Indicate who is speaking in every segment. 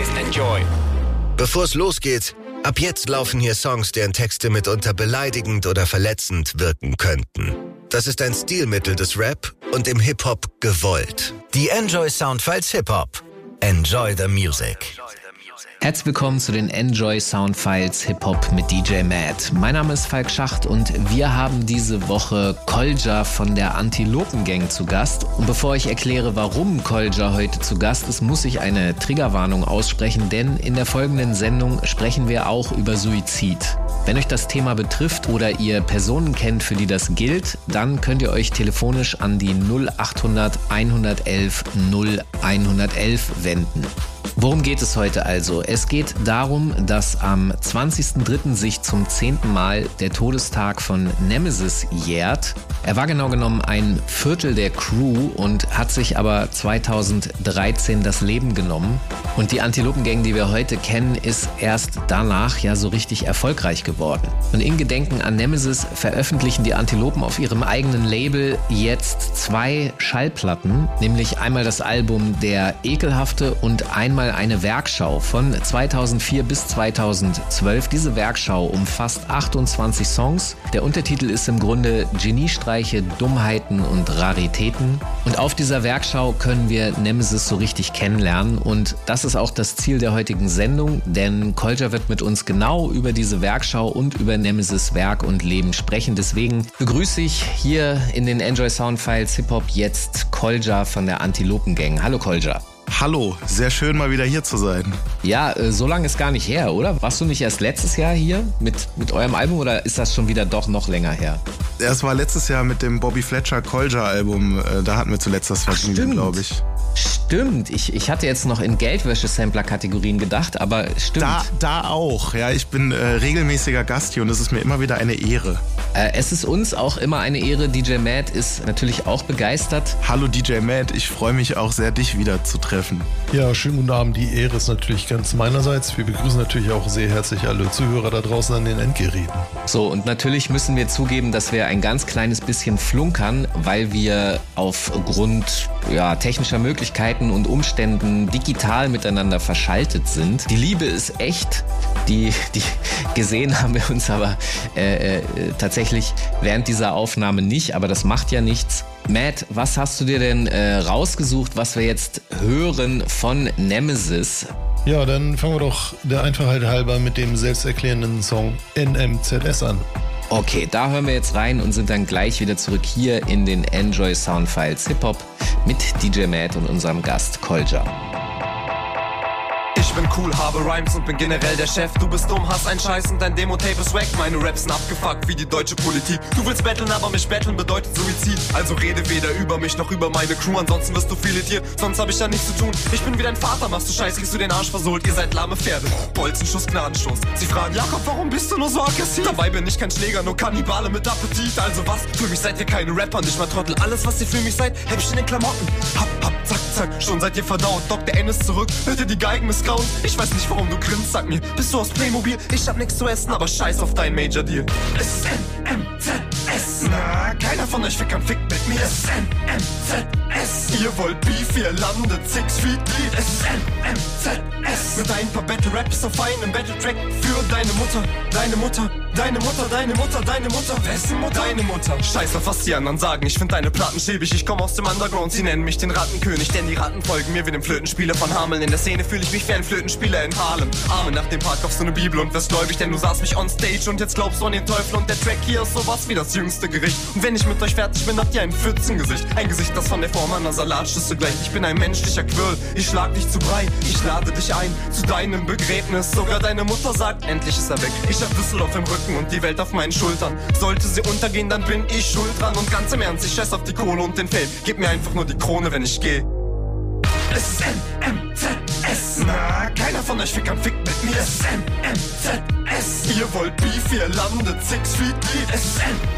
Speaker 1: ist Enjoy.
Speaker 2: Bevor es losgeht, ab jetzt laufen hier Songs, deren Texte mitunter beleidigend oder verletzend wirken könnten. Das ist ein Stilmittel des Rap und im Hip-Hop gewollt. Die Enjoy Soundfiles Hip-Hop. Enjoy the music.
Speaker 3: Herzlich willkommen zu den Enjoy Sound Files Hip Hop mit DJ Matt. Mein Name ist Falk Schacht und wir haben diese Woche Kolja von der Antilopen Gang zu Gast. Und bevor ich erkläre, warum Kolja heute zu Gast ist, muss ich eine Triggerwarnung aussprechen, denn in der folgenden Sendung sprechen wir auch über Suizid. Wenn euch das Thema betrifft oder ihr Personen kennt, für die das gilt, dann könnt ihr euch telefonisch an die 0800 111 0111 wenden. Worum geht es heute also? Es geht darum, dass am 20.03. sich zum zehnten Mal der Todestag von Nemesis jährt. Er war genau genommen ein Viertel der Crew und hat sich aber 2013 das Leben genommen. Und die Antilopengang, die wir heute kennen, ist erst danach ja so richtig erfolgreich geworden. Und in Gedenken an Nemesis veröffentlichen die Antilopen auf ihrem eigenen Label jetzt zwei Schallplatten, nämlich einmal das Album Der Ekelhafte und einmal eine Werkschau von 2004 bis 2012. Diese Werkschau umfasst 28 Songs. Der Untertitel ist im Grunde Geniestreiche, Dummheiten und Raritäten. Und auf dieser Werkschau können wir Nemesis so richtig kennenlernen. Und das ist auch das Ziel der heutigen Sendung, denn Kolja wird mit uns genau über diese Werkschau und über Nemesis Werk und Leben sprechen. Deswegen begrüße ich hier in den Enjoy Sound Files Hip Hop jetzt Kolja von der Antilopen Gang. Hallo Kolja.
Speaker 4: Hallo, sehr schön mal wieder hier zu sein.
Speaker 3: Ja, äh, so lange ist gar nicht her, oder? Warst du nicht erst letztes Jahr hier mit, mit eurem Album oder ist das schon wieder doch noch länger her?
Speaker 4: Es war letztes Jahr mit dem Bobby Fletcher Colger Album, äh, da hatten wir zuletzt das Vergnügen, glaube ich.
Speaker 3: Stimmt, ich, ich hatte jetzt noch in Geldwäsche-Sampler-Kategorien gedacht, aber stimmt.
Speaker 4: Da, da auch, ja, ich bin äh, regelmäßiger Gast hier und es ist mir immer wieder eine Ehre.
Speaker 3: Äh, es ist uns auch immer eine Ehre. DJ Matt ist natürlich auch begeistert.
Speaker 4: Hallo DJ Matt, ich freue mich auch sehr, dich wieder zu treffen.
Speaker 5: Ja, schönen guten Abend. Die Ehre ist natürlich ganz meinerseits. Wir begrüßen natürlich auch sehr herzlich alle Zuhörer da draußen an den Endgeräten.
Speaker 3: So, und natürlich müssen wir zugeben, dass wir ein ganz kleines bisschen flunkern, weil wir aufgrund ja, technischer Möglichkeiten und Umständen digital miteinander verschaltet sind. Die Liebe ist echt. Die, die gesehen haben wir uns aber äh, äh, tatsächlich während dieser Aufnahme nicht, aber das macht ja nichts. Matt, was hast du dir denn äh, rausgesucht, was wir jetzt hören von Nemesis?
Speaker 5: Ja, dann fangen wir doch der Einfachheit halber mit dem selbsterklärenden Song NMZS an.
Speaker 3: Okay, da hören wir jetzt rein und sind dann gleich wieder zurück hier in den Enjoy Soundfiles Hip Hop mit DJ Matt und unserem Gast Kolja.
Speaker 6: Ich bin cool, habe Rhymes und bin generell der Chef. Du bist dumm, hast ein Scheiß und dein Demo-Tape ist wack. Meine Raps sind abgefuckt wie die deutsche Politik. Du willst betteln, aber mich betteln bedeutet Suizid. Also rede weder über mich noch über meine Crew. Ansonsten wirst du filetiert, sonst hab ich da nichts zu tun. Ich bin wie dein Vater, machst du Scheiß, kriegst du den Arsch versohlt. Ihr seid lahme Pferde. Bolzenschuss, Gnadenschuss. Sie fragen, Jakob, warum bist du nur so aggressiv? Dabei bin ich kein Schläger, nur Kannibale mit Appetit. Also was? Für mich seid ihr keine Rapper, nicht mal Trottel. Alles, was ihr für mich seid, hab ich in den Klamotten. Hab, hab, zack, zack, schon seid ihr verdaut. Dr. N ist zurück, hört ihr die Geigen missgrauen? Ich weiß nicht, warum du grinst, sag mir, bist du aus Playmobil? Ich hab nichts zu essen, aber scheiß auf dein Major Deal. Es ist NMZS. Na, keiner von euch fickern fickt mit mir. Es ist NMZS. Ihr wollt Beef, ihr landet Six Feet Deep. Es ist NMZS. Mit ein paar Battle Raps auf einem Battle Track für deine Mutter, deine Mutter. Deine Mutter, deine Mutter, deine Mutter, wessen Mutter? Deine Mutter. Scheiß auf was die anderen sagen, ich find deine Platten schäbig. Ich komm aus dem Underground, sie nennen mich den Rattenkönig, denn die Ratten folgen mir wie dem Flötenspieler von Hameln. In der Szene fühle ich mich wie ein Flötenspieler in Harlem. Arme nach dem Park kaufst du ne Bibel und wirst gläubig, denn du saßt mich on stage und jetzt glaubst du an den Teufel und der Track hier ist sowas wie das jüngste Gericht. Und wenn ich mit euch fertig bin, habt ihr ein Pfützengesicht. Ein Gesicht, das von der Form einer Salatschüssel gleicht. Ich bin ein menschlicher Quirl, ich schlag dich zu Brei, ich lade dich ein zu deinem Begräbnis. Sogar deine Mutter sagt, endlich ist er weg. Ich hab Düsseldorf im Rücken und die Welt auf meinen Schultern. Sollte sie untergehen, dann bin ich schuld dran. Und ganz im Ernst, ich scheiß auf die Kohle und den Fame. Gib mir einfach nur die Krone, wenn ich gehe. Es ist NMZS. Na, keiner von euch Fickern fickt mit mir. NMZS. Ihr wollt Beef, ihr landet Six Feet Deep.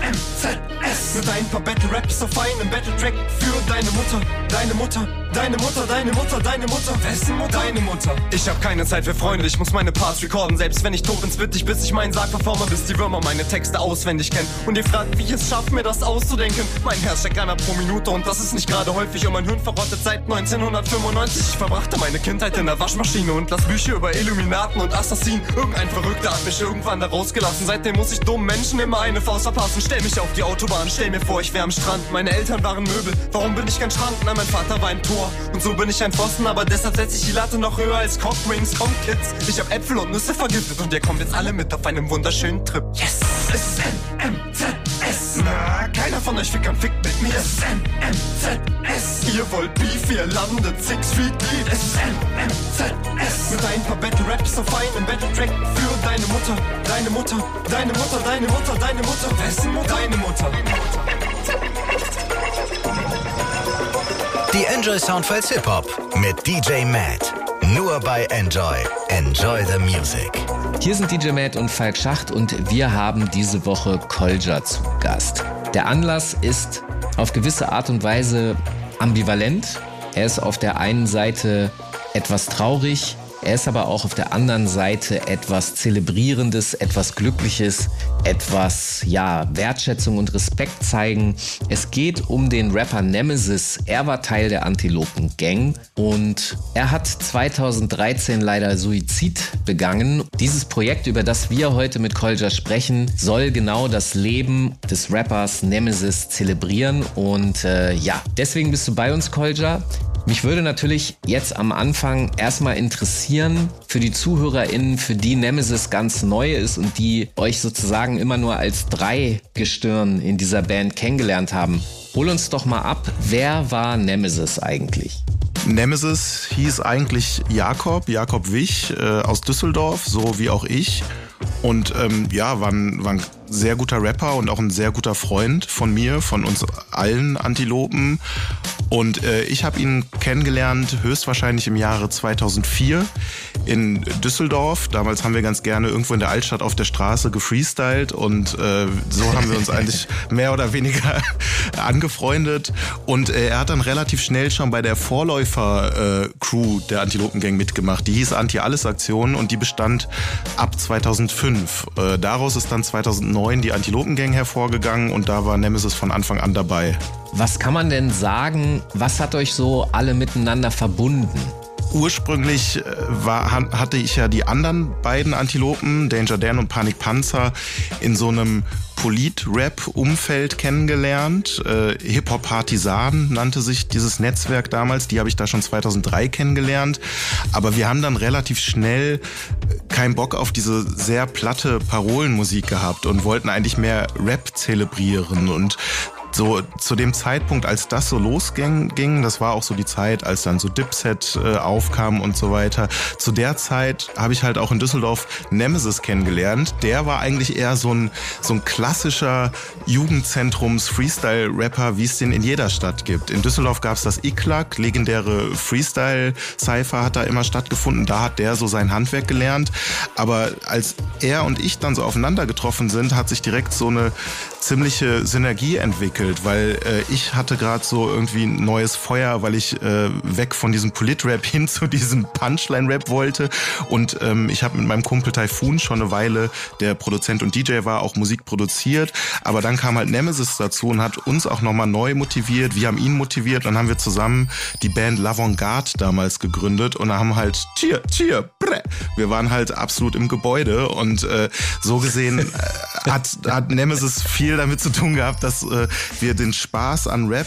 Speaker 6: NMZS. Mit ein paar Battle Raps auf einem Battle Track für deine Mutter, deine Mutter, Deine Mutter, deine Mutter, deine Mutter. Wessen Mutter? Deine Mutter. Ich hab keine Zeit für Freunde, ich muss meine Parts recorden. Selbst wenn ich tot bin, wird ich, bis ich meinen Sarg performe, bis die Würmer meine Texte auswendig kennen. Und ihr fragt, wie ich es schaffe, mir das auszudenken. Mein Herz steckt einer pro Minute und das ist nicht gerade häufig. Und mein Hirn verrottet seit 1995. Ich verbrachte meine Kindheit in der Waschmaschine und las Bücher über Illuminaten und Assassinen. Irgendein Verrückter hat mich irgendwann da rausgelassen. Seitdem muss ich dummen Menschen immer eine Faust verpassen. Stell mich auf die Autobahn, stell mir vor, ich wär am Strand. Meine Eltern waren Möbel, warum bin ich kein Schrank? Na, mein Vater war ein Tor und so bin ich ein Pfosten. Aber deshalb setze ich die Latte noch höher als Cockwings. Komm, Kids, ich hab Äpfel und Nüsse vergiftet und ihr kommt jetzt alle mit auf einem wunderschönen Trip. Yes! Es ist Na, keiner von euch fickt Fick mit mir. Es ist NMZS. Ihr wollt Beef, ihr landet Six Feet Deep. Es ist NMZS. Mit ein paar Battle Raps auf einem Battle Track für deine Mutter, deine Mutter, deine Mutter, deine Mutter, deine Mutter. Wessen Mutter? Deine Mutter.
Speaker 2: Die Enjoy Soundfiles Hip Hop mit DJ Matt. Nur bei Enjoy. Enjoy the Music.
Speaker 3: Hier sind DJ Matt und Falk Schacht und wir haben diese Woche Kolja zu Gast. Der Anlass ist auf gewisse Art und Weise ambivalent. Er ist auf der einen Seite etwas traurig, er ist aber auch auf der anderen Seite etwas Zelebrierendes, etwas Glückliches, etwas, ja, Wertschätzung und Respekt zeigen. Es geht um den Rapper Nemesis. Er war Teil der Antilopen Gang und er hat 2013 leider Suizid begangen. Dieses Projekt, über das wir heute mit Kolja sprechen, soll genau das Leben des Rappers Nemesis zelebrieren und äh, ja, deswegen bist du bei uns, Kolja. Mich würde natürlich jetzt am Anfang erstmal interessieren, für die ZuhörerInnen, für die Nemesis ganz neu ist und die euch sozusagen immer nur als Dreigestirn in dieser Band kennengelernt haben. Hol uns doch mal ab, wer war Nemesis eigentlich?
Speaker 4: Nemesis hieß eigentlich Jakob, Jakob Wich äh, aus Düsseldorf, so wie auch ich. Und ähm, ja, war ein, war ein sehr guter Rapper und auch ein sehr guter Freund von mir, von uns allen Antilopen. Und äh, ich habe ihn kennengelernt höchstwahrscheinlich im Jahre 2004 in Düsseldorf. Damals haben wir ganz gerne irgendwo in der Altstadt auf der Straße gefreestylt und äh, so haben wir uns eigentlich mehr oder weniger angefreundet. Und äh, er hat dann relativ schnell schon bei der Vorläufer-Crew der Antilopen-Gang mitgemacht. Die hieß Anti-Alles-Aktion und die bestand ab 2005. Äh, daraus ist dann 2009 die Antilopen-Gang hervorgegangen und da war Nemesis von Anfang an dabei.
Speaker 3: Was kann man denn sagen, was hat euch so alle miteinander verbunden?
Speaker 4: Ursprünglich äh, war, hatte ich ja die anderen beiden Antilopen, Danger Dan und Panik Panzer, in so einem Polit-Rap-Umfeld kennengelernt. Äh, Hip-Hop-Partisan nannte sich dieses Netzwerk damals. Die habe ich da schon 2003 kennengelernt. Aber wir haben dann relativ schnell keinen Bock auf diese sehr platte Parolenmusik gehabt und wollten eigentlich mehr Rap zelebrieren. Und so zu dem Zeitpunkt, als das so losging, das war auch so die Zeit, als dann so Dipset äh, aufkam und so weiter. Zu der Zeit habe ich halt auch in Düsseldorf Nemesis kennengelernt. Der war eigentlich eher so ein, so ein klassischer Jugendzentrums-Freestyle-Rapper, wie es den in jeder Stadt gibt. In Düsseldorf gab es das Iklak, legendäre Freestyle-Cypher hat da immer stattgefunden. Da hat der so sein Handwerk gelernt. Aber als er und ich dann so aufeinander getroffen sind, hat sich direkt so eine ziemliche Synergie entwickelt, weil äh, ich hatte gerade so irgendwie ein neues Feuer, weil ich äh, weg von diesem Politrap hin zu diesem Punchline-Rap wollte. Und ähm, ich habe mit meinem Kumpel Typhoon schon eine Weile, der Produzent und DJ war, auch Musik produziert, aber dann kam halt Nemesis dazu und hat uns auch nochmal neu motiviert, wir haben ihn motiviert, dann haben wir zusammen die Band L'Avantgarde damals gegründet und haben halt cheer, cheer, bre. wir waren halt absolut im Gebäude. Und äh, so gesehen äh, hat, hat Nemesis viel damit zu tun gehabt, dass äh, wir den Spaß an Rap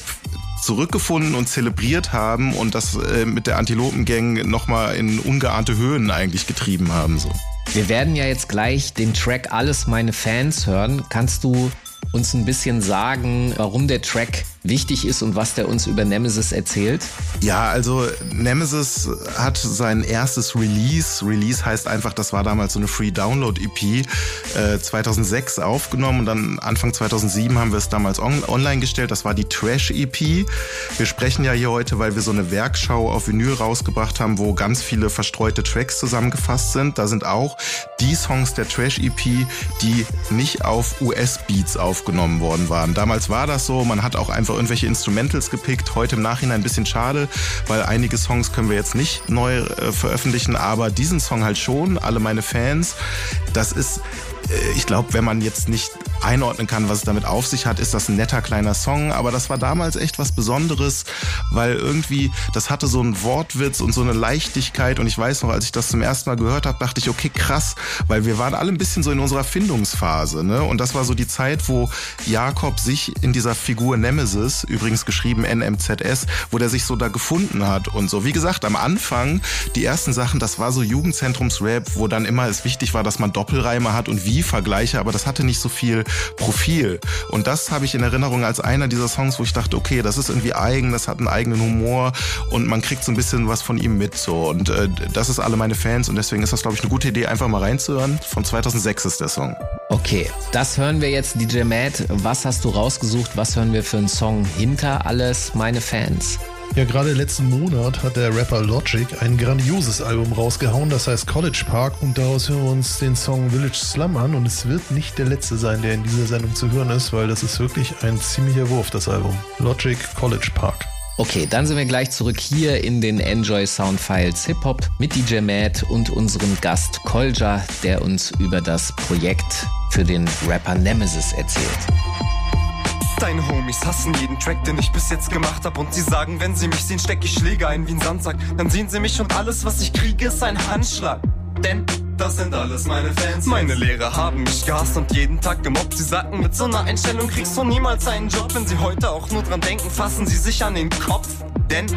Speaker 4: zurückgefunden und zelebriert haben und das äh, mit der Antilopen-Gang nochmal in ungeahnte Höhen eigentlich getrieben haben. So.
Speaker 3: Wir werden ja jetzt gleich den Track Alles meine Fans hören. Kannst du uns ein bisschen sagen, warum der Track wichtig ist und was der uns über Nemesis erzählt?
Speaker 4: Ja, also Nemesis hat sein erstes Release. Release heißt einfach, das war damals so eine Free Download EP, äh, 2006 aufgenommen und dann Anfang 2007 haben wir es damals on online gestellt. Das war die Trash EP. Wir sprechen ja hier heute, weil wir so eine Werkschau auf Vinyl rausgebracht haben, wo ganz viele verstreute Tracks zusammengefasst sind. Da sind auch die Songs der Trash EP, die nicht auf US-Beats aufgenommen worden waren. Damals war das so, man hat auch einfach einfach irgendwelche Instrumentals gepickt. Heute im Nachhinein ein bisschen schade, weil einige Songs können wir jetzt nicht neu äh, veröffentlichen, aber diesen Song halt schon, alle meine Fans. Das ist äh, ich glaube, wenn man jetzt nicht einordnen kann, was es damit auf sich hat, ist das ein netter kleiner Song. Aber das war damals echt was Besonderes, weil irgendwie, das hatte so einen Wortwitz und so eine Leichtigkeit. Und ich weiß noch, als ich das zum ersten Mal gehört habe, dachte ich, okay, krass, weil wir waren alle ein bisschen so in unserer Findungsphase. Ne? Und das war so die Zeit, wo Jakob sich in dieser Figur Nemesis, übrigens geschrieben NMZS, wo der sich so da gefunden hat und so. Wie gesagt, am Anfang, die ersten Sachen, das war so Jugendzentrumsrap, wo dann immer es wichtig war, dass man Doppelreime hat und wie Vergleiche, aber das hatte nicht so viel Profil. Und das habe ich in Erinnerung als einer dieser Songs, wo ich dachte, okay, das ist irgendwie eigen, das hat einen eigenen Humor und man kriegt so ein bisschen was von ihm mit. So. Und äh, das ist alle meine Fans und deswegen ist das, glaube ich, eine gute Idee, einfach mal reinzuhören. Von 2006 ist der Song.
Speaker 3: Okay, das hören wir jetzt, DJ Matt. Was hast du rausgesucht? Was hören wir für einen Song hinter alles meine Fans?
Speaker 5: Ja, gerade letzten Monat hat der Rapper Logic ein grandioses Album rausgehauen, das heißt College Park und daraus hören wir uns den Song Village Slum an und es wird nicht der letzte sein, der in dieser Sendung zu hören ist, weil das ist wirklich ein ziemlicher Wurf, das Album. Logic College Park.
Speaker 3: Okay, dann sind wir gleich zurück hier in den Enjoy Sound Files Hip Hop mit DJ Matt und unserem Gast Kolja, der uns über das Projekt für den Rapper Nemesis erzählt.
Speaker 6: Deine Homies hassen jeden Track, den ich bis jetzt gemacht hab Und sie sagen, wenn sie mich sehen, steck ich Schläge ein wie ein Sandsack Dann sehen sie mich und alles, was ich kriege, ist ein Handschlag Denn das sind alles meine Fans. Meine Lehrer haben mich gehasst und jeden Tag gemobbt. Sie sagten, mit so einer Einstellung kriegst du niemals einen Job. Wenn sie heute auch nur dran denken, fassen sie sich an den Kopf. Denn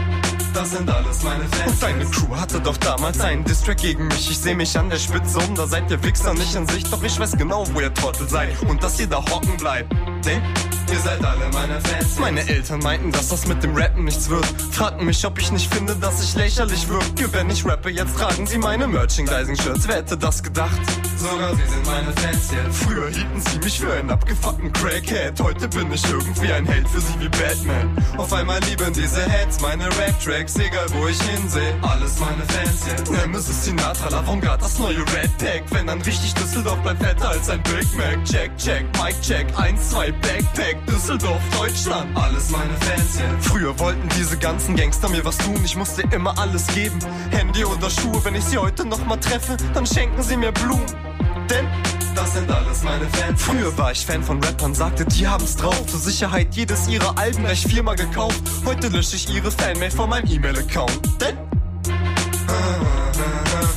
Speaker 6: das sind alles meine Fans. Und deine Crew hatte doch damals einen Distrack gegen mich. Ich seh mich an der Spitze um, da seid ihr Wichser nicht in Sicht. Doch ich weiß genau, wo ihr Trottel seid und dass ihr da hocken bleibt. Denn Ihr seid alle meine Fans. Meine Eltern meinten, dass das mit dem Rappen nichts wird. Fragten mich, ob ich nicht finde, dass ich lächerlich wirke. Wenn ich rappe, jetzt tragen sie meine Merchandising-Shirts. Wer hätte das gedacht? Sogar sie sind meine Fans jetzt. Früher hielten sie mich für einen abgefuckten Crackhead. Heute bin ich irgendwie ein Held für sie wie Batman. Auf einmal lieben diese Heads meine Rap-Tracks, egal wo ich hinsehe. Alles meine Fans jetzt. Nemesis Sinatra, Lavongarde, das neue Red Pack. Wenn dann richtig Düsseldorf bleibt fetter als ein Big Mac. Check, check, Mic check, 1, 2, Backpack. Düsseldorf, Deutschland, alles meine Fans jetzt. Früher wollten diese ganzen Gangster mir was tun, ich musste immer alles geben. Handy oder Schuhe, wenn ich sie heute nochmal treffe, dann schenken sie mir Blumen. Denn das sind alles meine Fans. Früher war ich Fan von Rappern, sagte, die haben's drauf. Zur Sicherheit jedes ihrer Alben gleich viermal gekauft. Heute lösche ich ihre Fanmail von meinem E-Mail-Account. Denn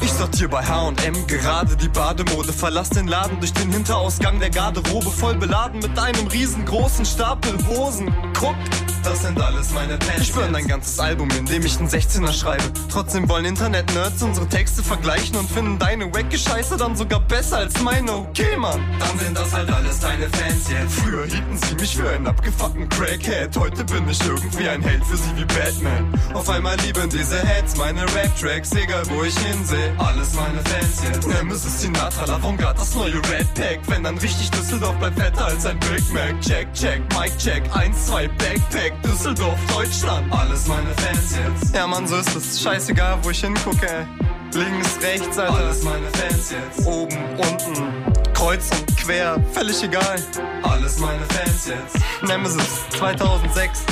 Speaker 6: ich sortiere bei H&M gerade die Bademode, verlass den Laden durch den Hinterausgang der Garderobe, voll beladen mit einem riesengroßen Stapel Hosen. Guck, das sind alles meine Pants. Ich burn ein ganzes Album, in dem ich einen 16er schreibe. Trotzdem wollen Internet-Nerds unsere Texte vergleichen und finden deine wacke Scheiße dann sogar besser als meine. Okay, Mann. Dann sind das halt alles deine Fans jetzt. Früher hielten sie mich für einen abgefuckten Crackhead. Heute bin ich irgendwie ein Held für sie wie Batman. Auf einmal lieben diese Heads meine Rap-Tracks, egal wo ich hinsehe. Alles meine Fans jetzt. Nemesis Sinatra, Lavongarde, das neue Red Pack. Wenn dann richtig Düsseldorf bleibt fetter als ein Big Mac. Check, check, Mic check, 1, 2, Backpack. Düsseldorf, Deutschland. Alles meine Fans jetzt. Ja, Mann, so ist es. Scheißegal, wo ich hingucke, ey. Links, rechts, Alter. Alles meine Fans jetzt. Oben, unten, kreuz und quer, völlig egal. Alles meine Fans jetzt. Nemesis 2006.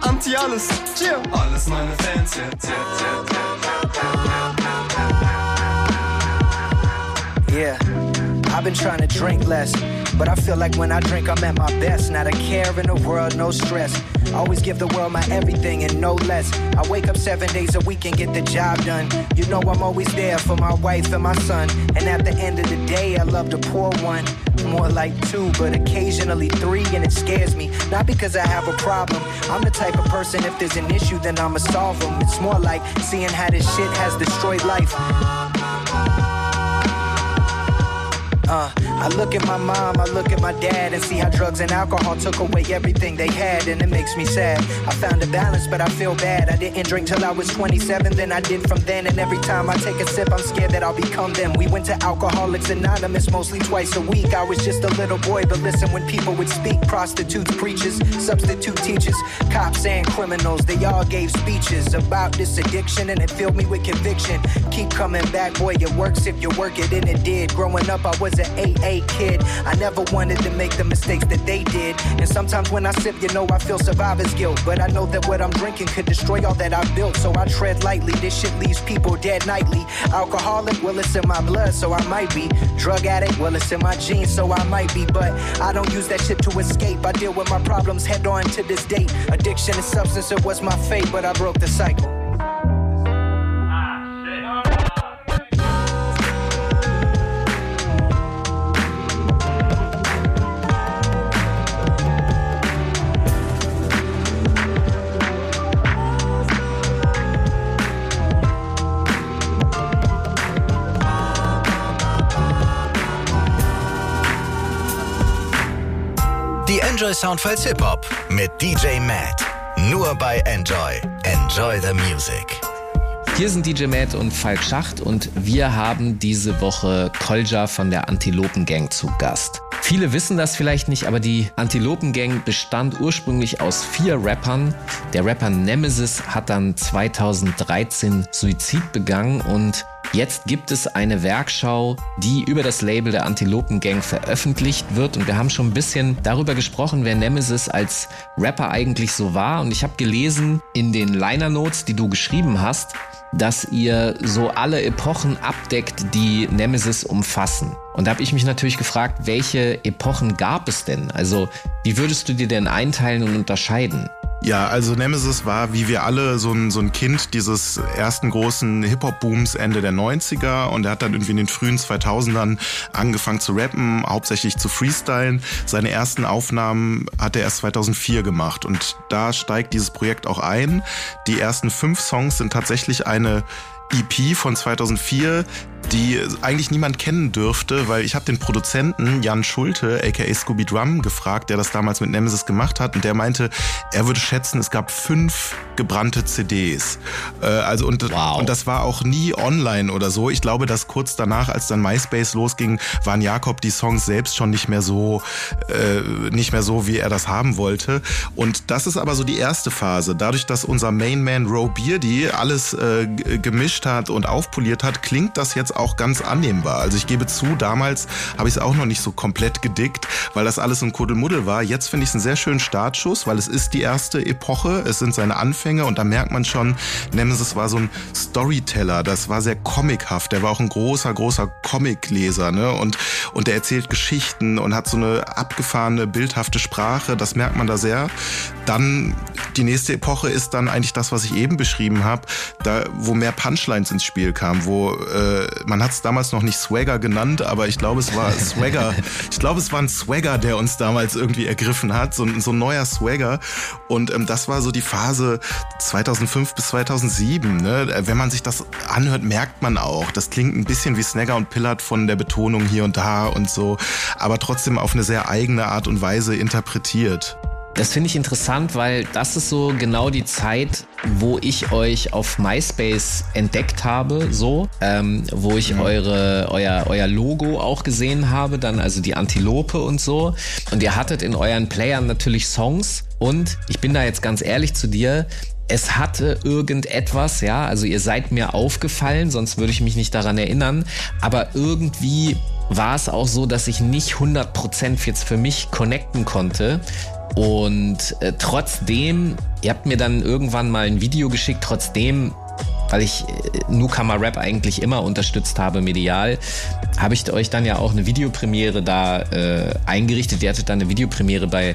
Speaker 6: Anti alles, cheer. Alles meine Fans jetzt.
Speaker 1: Yeah, I've been trying to drink less. But I feel like when I drink, I'm at my best. Not a care in the world, no stress. Always give the world my everything and no less. I wake up seven days a week and get the job done. You know I'm always there for my wife and my son. And at the end of the day, I love to pour one. More like two, but occasionally three, and it scares me. Not because I have a problem. I'm the type of person, if there's an issue, then I'ma solve them. It's more like seeing how this shit has destroyed life. Uh, I look at my mom, I look at my dad, and see how drugs and alcohol took away everything they had, and it makes me sad. I found a balance, but I feel bad. I didn't drink till I was 27, then I did from then, and every time I take a sip, I'm scared that I'll become them. We went to Alcoholics Anonymous mostly twice a week. I was just a little boy, but listen when people would speak prostitutes, preachers, substitute teachers, cops, and criminals. They all gave speeches about this addiction, and it filled me with conviction. Keep coming back, boy, it works if you work it, and it did. Growing up, I was an AA hey kid, I never wanted to make the mistakes that they did. And sometimes when I sip, you know I feel survivor's guilt. But I know that what I'm drinking could destroy all that I've built. So I tread lightly. This shit leaves people dead nightly. Alcoholic, well, it's in my blood, so I might be. Drug addict, well, it's in my genes, so I might be. But I don't use that shit to escape. I deal with my problems head on to this date. Addiction and substance, it was my fate, but I broke the cycle.
Speaker 2: Enjoy Soundfiles Hip Hop mit DJ Matt. Nur bei Enjoy. Enjoy the Music.
Speaker 3: Hier sind DJ Matt und Falk Schacht und wir haben diese Woche Kolja von der Antilopen Gang zu Gast. Viele wissen das vielleicht nicht, aber die Antilopen Gang bestand ursprünglich aus vier Rappern. Der Rapper Nemesis hat dann 2013 Suizid begangen und Jetzt gibt es eine Werkschau, die über das Label der Antilopen Gang veröffentlicht wird und wir haben schon ein bisschen darüber gesprochen, wer Nemesis als Rapper eigentlich so war und ich habe gelesen in den Liner Notes, die du geschrieben hast, dass ihr so alle Epochen abdeckt, die Nemesis umfassen. Und da habe ich mich natürlich gefragt, welche Epochen gab es denn? Also wie würdest du dir denn einteilen und unterscheiden?
Speaker 4: Ja, also Nemesis war, wie wir alle, so ein, so ein Kind dieses ersten großen Hip-Hop-Booms Ende der 90er und er hat dann irgendwie in den frühen 2000ern angefangen zu rappen, hauptsächlich zu freestylen. Seine ersten Aufnahmen hat er erst 2004 gemacht und da steigt dieses Projekt auch ein. Die ersten fünf Songs sind tatsächlich eine EP von 2004, die eigentlich niemand kennen dürfte, weil ich habe den Produzenten Jan Schulte, aka Scooby Drum, gefragt, der das damals mit Nemesis gemacht hat und der meinte, er würde schätzen, es gab fünf gebrannte CDs. Äh, also und,
Speaker 3: wow.
Speaker 4: und das war auch nie online oder so. Ich glaube, dass kurz danach, als dann MySpace losging, waren Jakob die Songs selbst schon nicht mehr so, äh, nicht mehr so, wie er das haben wollte. Und das ist aber so die erste Phase. Dadurch, dass unser Mainman Roe Beardy alles äh, gemischt hat und aufpoliert hat, klingt das jetzt auch ganz annehmbar. Also ich gebe zu, damals habe ich es auch noch nicht so komplett gedickt, weil das alles ein Kuddelmuddel war. Jetzt finde ich es einen sehr schönen Startschuss, weil es ist die erste Epoche, es sind seine Anfänge und da merkt man schon, Nemesis war so ein Storyteller, das war sehr comichaft, der war auch ein großer, großer Comicleser ne? und, und der erzählt Geschichten und hat so eine abgefahrene, bildhafte Sprache, das merkt man da sehr. Dann die nächste Epoche ist dann eigentlich das, was ich eben beschrieben habe, da wo mehr Punchlines ins Spiel kamen, wo äh, man hat es damals noch nicht Swagger genannt, aber ich glaube, es war Swagger. ich glaube, es war ein Swagger, der uns damals irgendwie ergriffen hat, so, so ein neuer Swagger. Und ähm, das war so die Phase 2005 bis 2007. Ne? Wenn man sich das anhört, merkt man auch, das klingt ein bisschen wie Snagger und Pillard von der Betonung hier und da und so, aber trotzdem auf eine sehr eigene Art und Weise interpretiert.
Speaker 3: Das finde ich interessant, weil das ist so genau die Zeit, wo ich euch auf MySpace entdeckt habe, so, ähm, wo ich ja. eure, euer, euer Logo auch gesehen habe, dann also die Antilope und so. Und ihr hattet in euren Playern natürlich Songs. Und ich bin da jetzt ganz ehrlich zu dir, es hatte irgendetwas, ja, also ihr seid mir aufgefallen, sonst würde ich mich nicht daran erinnern, aber irgendwie war es auch so, dass ich nicht 100% jetzt für mich connecten konnte und äh, trotzdem, ihr habt mir dann irgendwann mal ein Video geschickt, trotzdem, weil ich äh, Newcomer Rap eigentlich immer unterstützt habe, medial, habe ich euch dann ja auch eine Videopremiere da äh, eingerichtet. Ihr hattet dann eine Videopremiere bei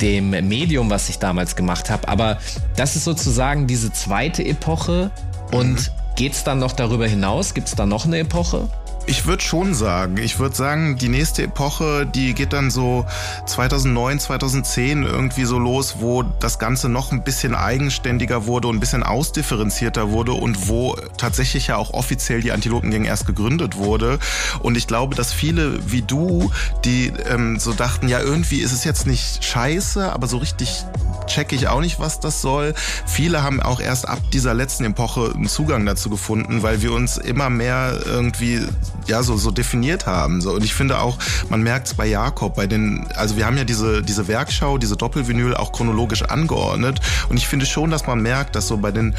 Speaker 3: dem Medium, was ich damals gemacht habe. Aber das ist sozusagen diese zweite Epoche. Und mhm. geht's dann noch darüber hinaus? Gibt's da noch eine Epoche?
Speaker 4: Ich würde schon sagen, ich würde sagen, die nächste Epoche, die geht dann so 2009, 2010 irgendwie so los, wo das Ganze noch ein bisschen eigenständiger wurde und ein bisschen ausdifferenzierter wurde und wo tatsächlich ja auch offiziell die Antilopengang erst gegründet wurde. Und ich glaube, dass viele wie du, die ähm, so dachten, ja irgendwie ist es jetzt nicht scheiße, aber so richtig checke ich auch nicht, was das soll. Viele haben auch erst ab dieser letzten Epoche einen Zugang dazu gefunden, weil wir uns immer mehr irgendwie ja so, so definiert haben. So. Und ich finde auch, man merkt es bei Jakob, bei den, also wir haben ja diese, diese Werkschau, diese Doppelvinyl auch chronologisch angeordnet. Und ich finde schon, dass man merkt, dass so bei den,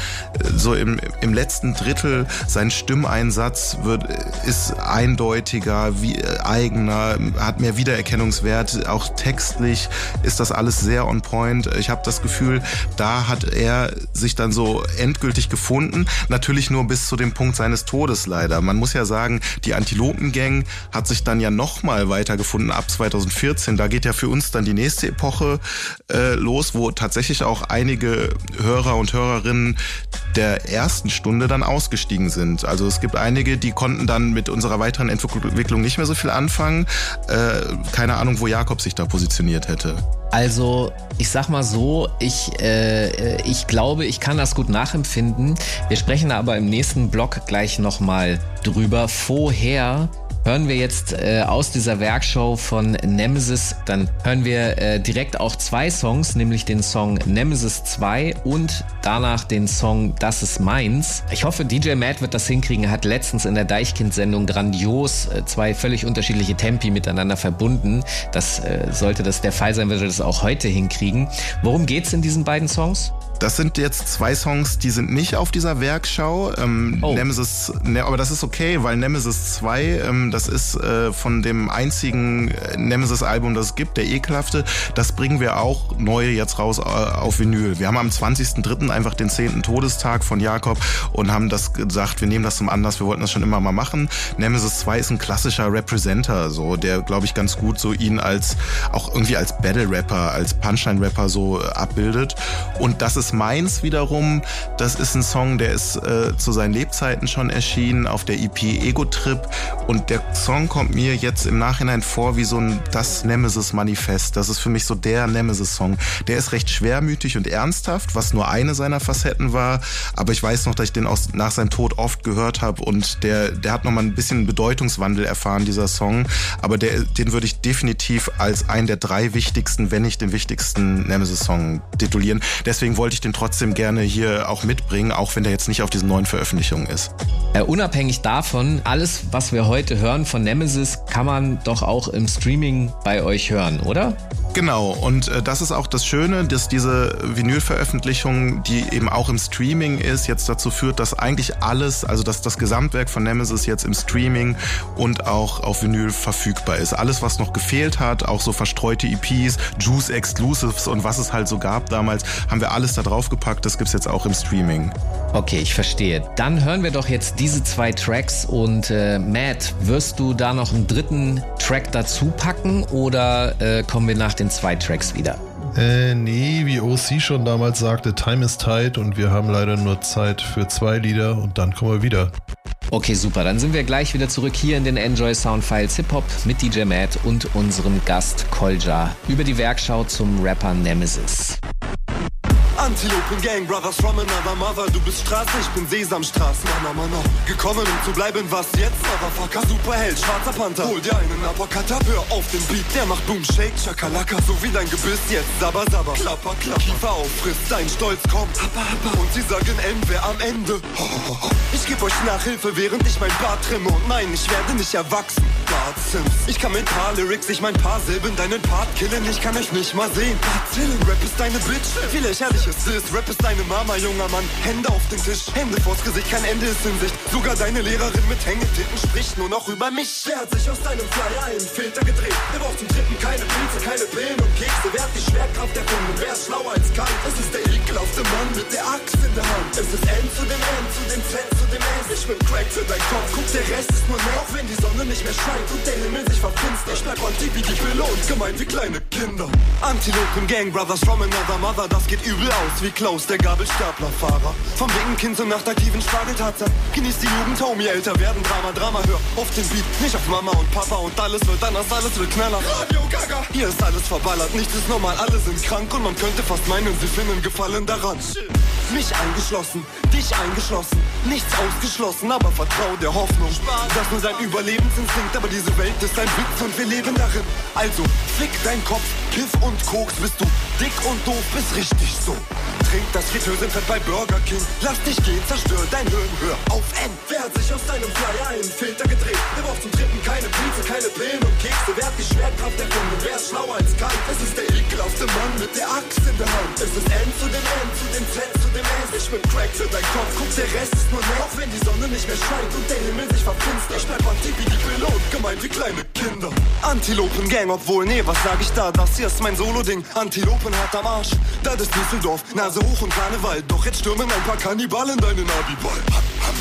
Speaker 4: so im, im letzten Drittel sein Stimmeinsatz wird, ist eindeutiger, wie eigener, hat mehr Wiedererkennungswert. Auch textlich ist das alles sehr on point. Ich habe das Gefühl, da hat er sich dann so endgültig gefunden. Natürlich nur bis zu dem Punkt seines Todes leider. Man muss ja sagen, die Antilopengang hat sich dann ja nochmal weitergefunden ab 2014. Da geht ja für uns dann die nächste Epoche äh, los, wo tatsächlich auch einige Hörer und Hörerinnen der ersten Stunde dann ausgestiegen sind. Also es gibt einige, die konnten dann mit unserer weiteren Entwicklung nicht mehr so viel anfangen. Äh, keine Ahnung, wo Jakob sich da positioniert hätte.
Speaker 3: Also, ich sag mal so, ich, äh, ich glaube, ich kann das gut nachempfinden. Wir sprechen aber im nächsten Blog gleich nochmal drüber. Vorher hören wir jetzt äh, aus dieser Werkshow von Nemesis. Dann hören wir äh, direkt auch zwei Songs, nämlich den Song Nemesis 2 und danach den Song Das ist meins. Ich hoffe, DJ Matt wird das hinkriegen. Er hat letztens in der Deichkind-Sendung grandios äh, zwei völlig unterschiedliche Tempi miteinander verbunden. Das äh, sollte das der Fall sein, wird er das auch heute hinkriegen. Worum geht's in diesen beiden Songs?
Speaker 4: Das sind jetzt zwei Songs, die sind nicht auf dieser Werkschau. Ähm, oh. Nemesis, ne, aber das ist okay, weil Nemesis 2, ähm, das ist äh, von dem einzigen äh, Nemesis-Album, das es gibt, der Ekelhafte. Das bringen wir auch neu jetzt raus äh, auf Vinyl. Wir haben am 20.03. einfach den 10. Todestag von Jakob und haben das gesagt, wir nehmen das zum Anlass, wir wollten das schon immer mal machen. Nemesis 2 ist ein klassischer Representer, so, der, glaube ich, ganz gut so ihn als, auch irgendwie als Battle-Rapper, als Punchline-Rapper so äh, abbildet. Und das ist ist meins wiederum. Das ist ein Song, der ist äh, zu seinen Lebzeiten schon erschienen auf der EP Ego Trip. Und der Song kommt mir jetzt im Nachhinein vor wie so ein Das Nemesis Manifest. Das ist für mich so der Nemesis Song. Der ist recht schwermütig und ernsthaft, was nur eine seiner Facetten war. Aber ich weiß noch, dass ich den aus, nach seinem Tod oft gehört habe und der, der hat nochmal ein bisschen Bedeutungswandel erfahren, dieser Song. Aber der, den würde ich definitiv als einen der drei wichtigsten, wenn nicht den wichtigsten Nemesis Song titulieren. Deswegen wollte ich ich den trotzdem gerne hier auch mitbringen, auch wenn der jetzt nicht auf diesen neuen Veröffentlichungen ist.
Speaker 3: Äh, unabhängig davon, alles, was wir heute hören von Nemesis, kann man doch auch im Streaming bei euch hören, oder?
Speaker 4: Genau, und äh, das ist auch das Schöne, dass diese Vinylveröffentlichung, die eben auch im Streaming ist, jetzt dazu führt, dass eigentlich alles, also dass das Gesamtwerk von Nemesis jetzt im Streaming und auch auf Vinyl verfügbar ist. Alles, was noch gefehlt hat, auch so verstreute EPs, Juice Exclusives und was es halt so gab damals, haben wir alles da draufgepackt. Das gibt's jetzt auch im Streaming.
Speaker 3: Okay, ich verstehe. Dann hören wir doch jetzt diese zwei Tracks und äh, Matt, wirst du da noch einen dritten Track dazu packen oder äh, kommen wir nach den zwei Tracks wieder?
Speaker 5: Äh, nee, wie OC schon damals sagte, Time is tight und wir haben leider nur Zeit für zwei Lieder und dann kommen wir wieder.
Speaker 3: Okay, super. Dann sind wir gleich wieder zurück hier in den Enjoy Sound Files Hip Hop mit DJ Matt und unserem Gast Kolja über die Werkschau zum Rapper Nemesis.
Speaker 7: Antilopen Gang, Brothers from another mother. Du bist Straße, ich bin Sesamstraße. Mama, Mama. Gekommen, um zu bleiben, was jetzt? Motherfucker, Superheld, schwarzer Panther. Hol dir einen Uppercut hör auf den Beat. Der macht Boom, Shake, Chakalaka. So wie dein Gebiss jetzt, Sabba, Sabba. Klapper, klapper. Kiefer auf, frisst dein Stolz, kommt. Happa, happa. Und sie sagen M, wer am Ende. Ich geb euch Nachhilfe, während ich mein Bart trimme. Und nein, ich werde nicht erwachsen. Bart Sims. Ich kann mit paar Lyrics, ich mein paar Silben deinen Part killen. Ich kann euch nicht mal sehen. Rap ist deine Bitch. Wie lächerlich ist es? Rap ist deine Mama, junger Mann. Hände auf den Tisch, Hände vors Gesicht, kein Ende ist in Sicht. Sogar deine Lehrerin mit Hängetitten spricht nur noch über mich. Wer hat sich aus deinem Flyer einen Filter gedreht? Wer braucht zum Dritten keine Pilze, keine Pillen und Kekse? Wer hat die Schwerkraft erfunden? Wer ist schlauer als Kant? Es ist der ekelhafte Mann mit der Axt in der Hand. Es ist N zu dem N, zu dem Z, zu dem S. Ich bin Crack für dein Kopf, guck, der Rest ist nur mehr. Auch wenn die Sonne nicht mehr scheint und der Himmel sich verfinstert. Ich bleib anti wie die Pille und gemein wie kleine Kinder. Antilopen Gang, Brothers from another mother, das geht übel aus wie Klaus, der Gabelstaplerfahrer. Vom Kind zum nachtaktiven Spargeltatzer. Genießt die Jugend, Homie, älter werden, Drama, Drama, hör auf den Beat, nicht auf Mama und Papa und alles wird anders, alles wird knaller. Radio Gaga, hier ist alles verballert, nichts ist normal, alle sind krank und man könnte fast meinen, sie finden Gefallen daran. Mich eingeschlossen, dich eingeschlossen, nichts ausgeschlossen, aber vertrau der Hoffnung. Das nur dein Überlebensinstinkt, aber diese Welt ist ein Witz und wir leben darin. Also, flick dein Kopf, Kiff und Koks, bist du dick und doof, bist richtig so
Speaker 6: trinkt das Fritösen fett bei Burger King. Lass dich gehen, zerstör dein Hirn, hör auf N. Wer hat sich aus deinem Flyer einen Filter gedreht? Wer braucht zum Dritten keine Pilze, keine Pillen und Kekse? Wer hat die Schwerkraft erfunden? Wer ist schlauer als Kant? Es ist der ekelhafte Mann mit der Axt in der Hand. Es ist N zu dem N, zu dem Z, zu dem S. Ich bin Crack für dein Kopf, guck, der Rest ist nur nett. Auch wenn die Sonne nicht mehr scheint und der Himmel sich verfinstert. Ich bleib anti wie die Pille und wie kleine Kinder. Antilopen Gang, obwohl, nee, was sag ich da? Das hier ist mein Solo-Ding. Antilopen hat am Arsch. Das ist Düsseldorf, Nase hoch und Karneval. Doch jetzt stürmen ein paar Kannibalen deinen Abiball.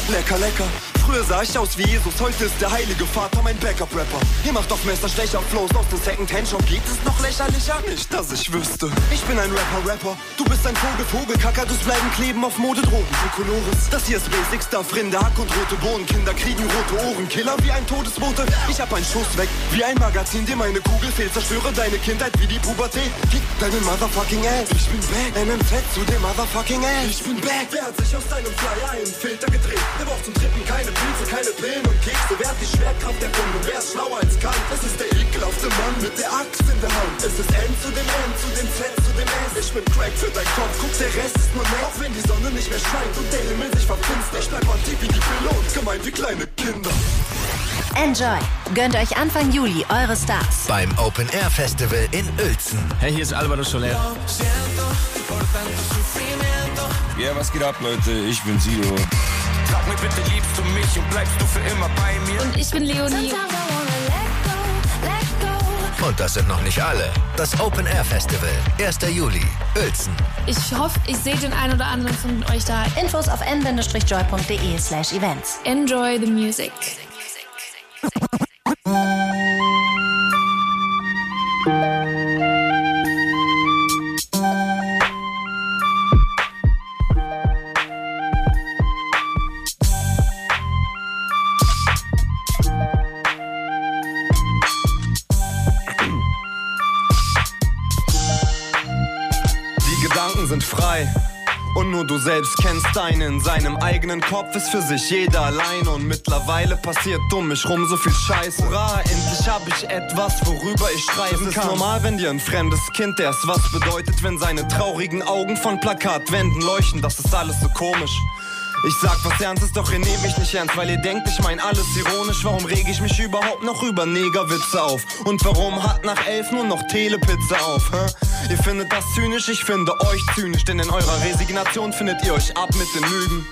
Speaker 6: Lecker, lecker. Früher sah ich aus wie Jesus, heute ist der heilige Vater mein Backup-Rapper. Ihr macht auf Messerstecher Flows aus dem Second-Hand-Shop. Geht es noch lächerlicher? Nicht, dass ich wüsste. Ich bin ein Rapper-Rapper. Du bist ein Vogel, Vogel, Kakadus bleiben kleben auf Modedrogen. Du Konoris. Das hier ist Basic Stuff, Rinde, Hack und rote Bohnen. Kinder kriegen rote Ohren, Killer wie ein Todesbote. Ich hab einen Schuss weg, wie ein Magazin, dem eine Kugel fehlt. Zerstöre deine Kindheit wie die Pubertät. Kick deinen Motherfucking Ass. Ich bin back, MMZ zu dem Motherfucking Ass. Ich bin back. Wer hat sich aus deinem Flyer einen Filter gedreht? Der braucht zum Trippen keine Pilze, keine Pillen und Kekse. Wer hat die Schwerkraft erfunden? Wer ist schlauer als Kant? Es ist der ekelhafte Mann mit der Axt in der Hand. Es ist N zu dem N, zu dem Z, zu dem S. Ich bin Crack für dein Kopf, guck, der Rest ist nur nett. Auch wenn die Sonne nicht mehr scheint und der Himmel sich verfinstert. Ich bleib anti wie die Pille und gemein wie kleine Kinder.
Speaker 8: Enjoy. Gönnt euch Anfang Juli eure Stars.
Speaker 2: Beim Open Air Festival in Uelzen.
Speaker 7: Hey, hier ist Alvaro Soler.
Speaker 9: Ja, was geht ab, Leute? Ich bin Sido.
Speaker 10: Sag mir bitte, liebst du mich und bleibst du für immer bei mir?
Speaker 11: Und ich bin Leonie.
Speaker 2: Und das sind noch nicht alle. Das Open Air Festival, 1. Juli, Uelzen.
Speaker 11: Ich hoffe, ich sehe den einen oder anderen von euch da.
Speaker 8: Infos auf n-joy.de slash events.
Speaker 11: Enjoy the music.
Speaker 6: Nur du selbst kennst deinen. In seinem eigenen Kopf ist für sich jeder allein. Und mittlerweile passiert um mich rum so viel Scheiße. Hurra, endlich hab ich etwas, worüber ich schreiben kann. Es ist normal, wenn dir ein fremdes Kind erst was bedeutet, wenn seine traurigen Augen von Plakatwänden leuchten. Das ist alles so komisch. Ich sag was Ernstes, doch ihr nehmt mich nicht ernst, weil ihr denkt, ich mein alles ironisch. Warum reg ich mich überhaupt noch über Negerwitze auf? Und warum hat nach elf nur noch Telepizza auf? Hä? Ihr findet das zynisch, ich finde euch zynisch, denn in eurer Resignation findet ihr euch ab mit den Lügen.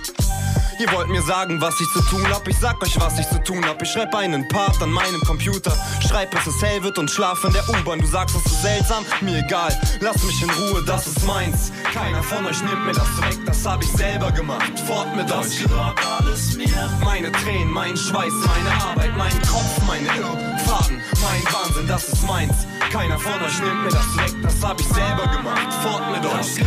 Speaker 6: Ihr wollt mir sagen, was ich zu tun hab. Ich sag euch, was ich zu tun hab. Ich schreib einen Part an meinem Computer. Schreib, bis es hell wird und schlaf in der U-Bahn. Du sagst, es ist seltsam, mir egal. Lass mich in Ruhe, das ist meins. Keiner von euch nimmt mir das weg, das hab ich selber gemacht. Fort mit euch. alles mir. Meine Tränen, mein Schweiß, meine Arbeit, mein Kopf, meine Irrfahrten, mein Wahnsinn, das ist meins. Keiner von euch nimmt mir das weg, das hab ich selber gemacht. Fort mit euch.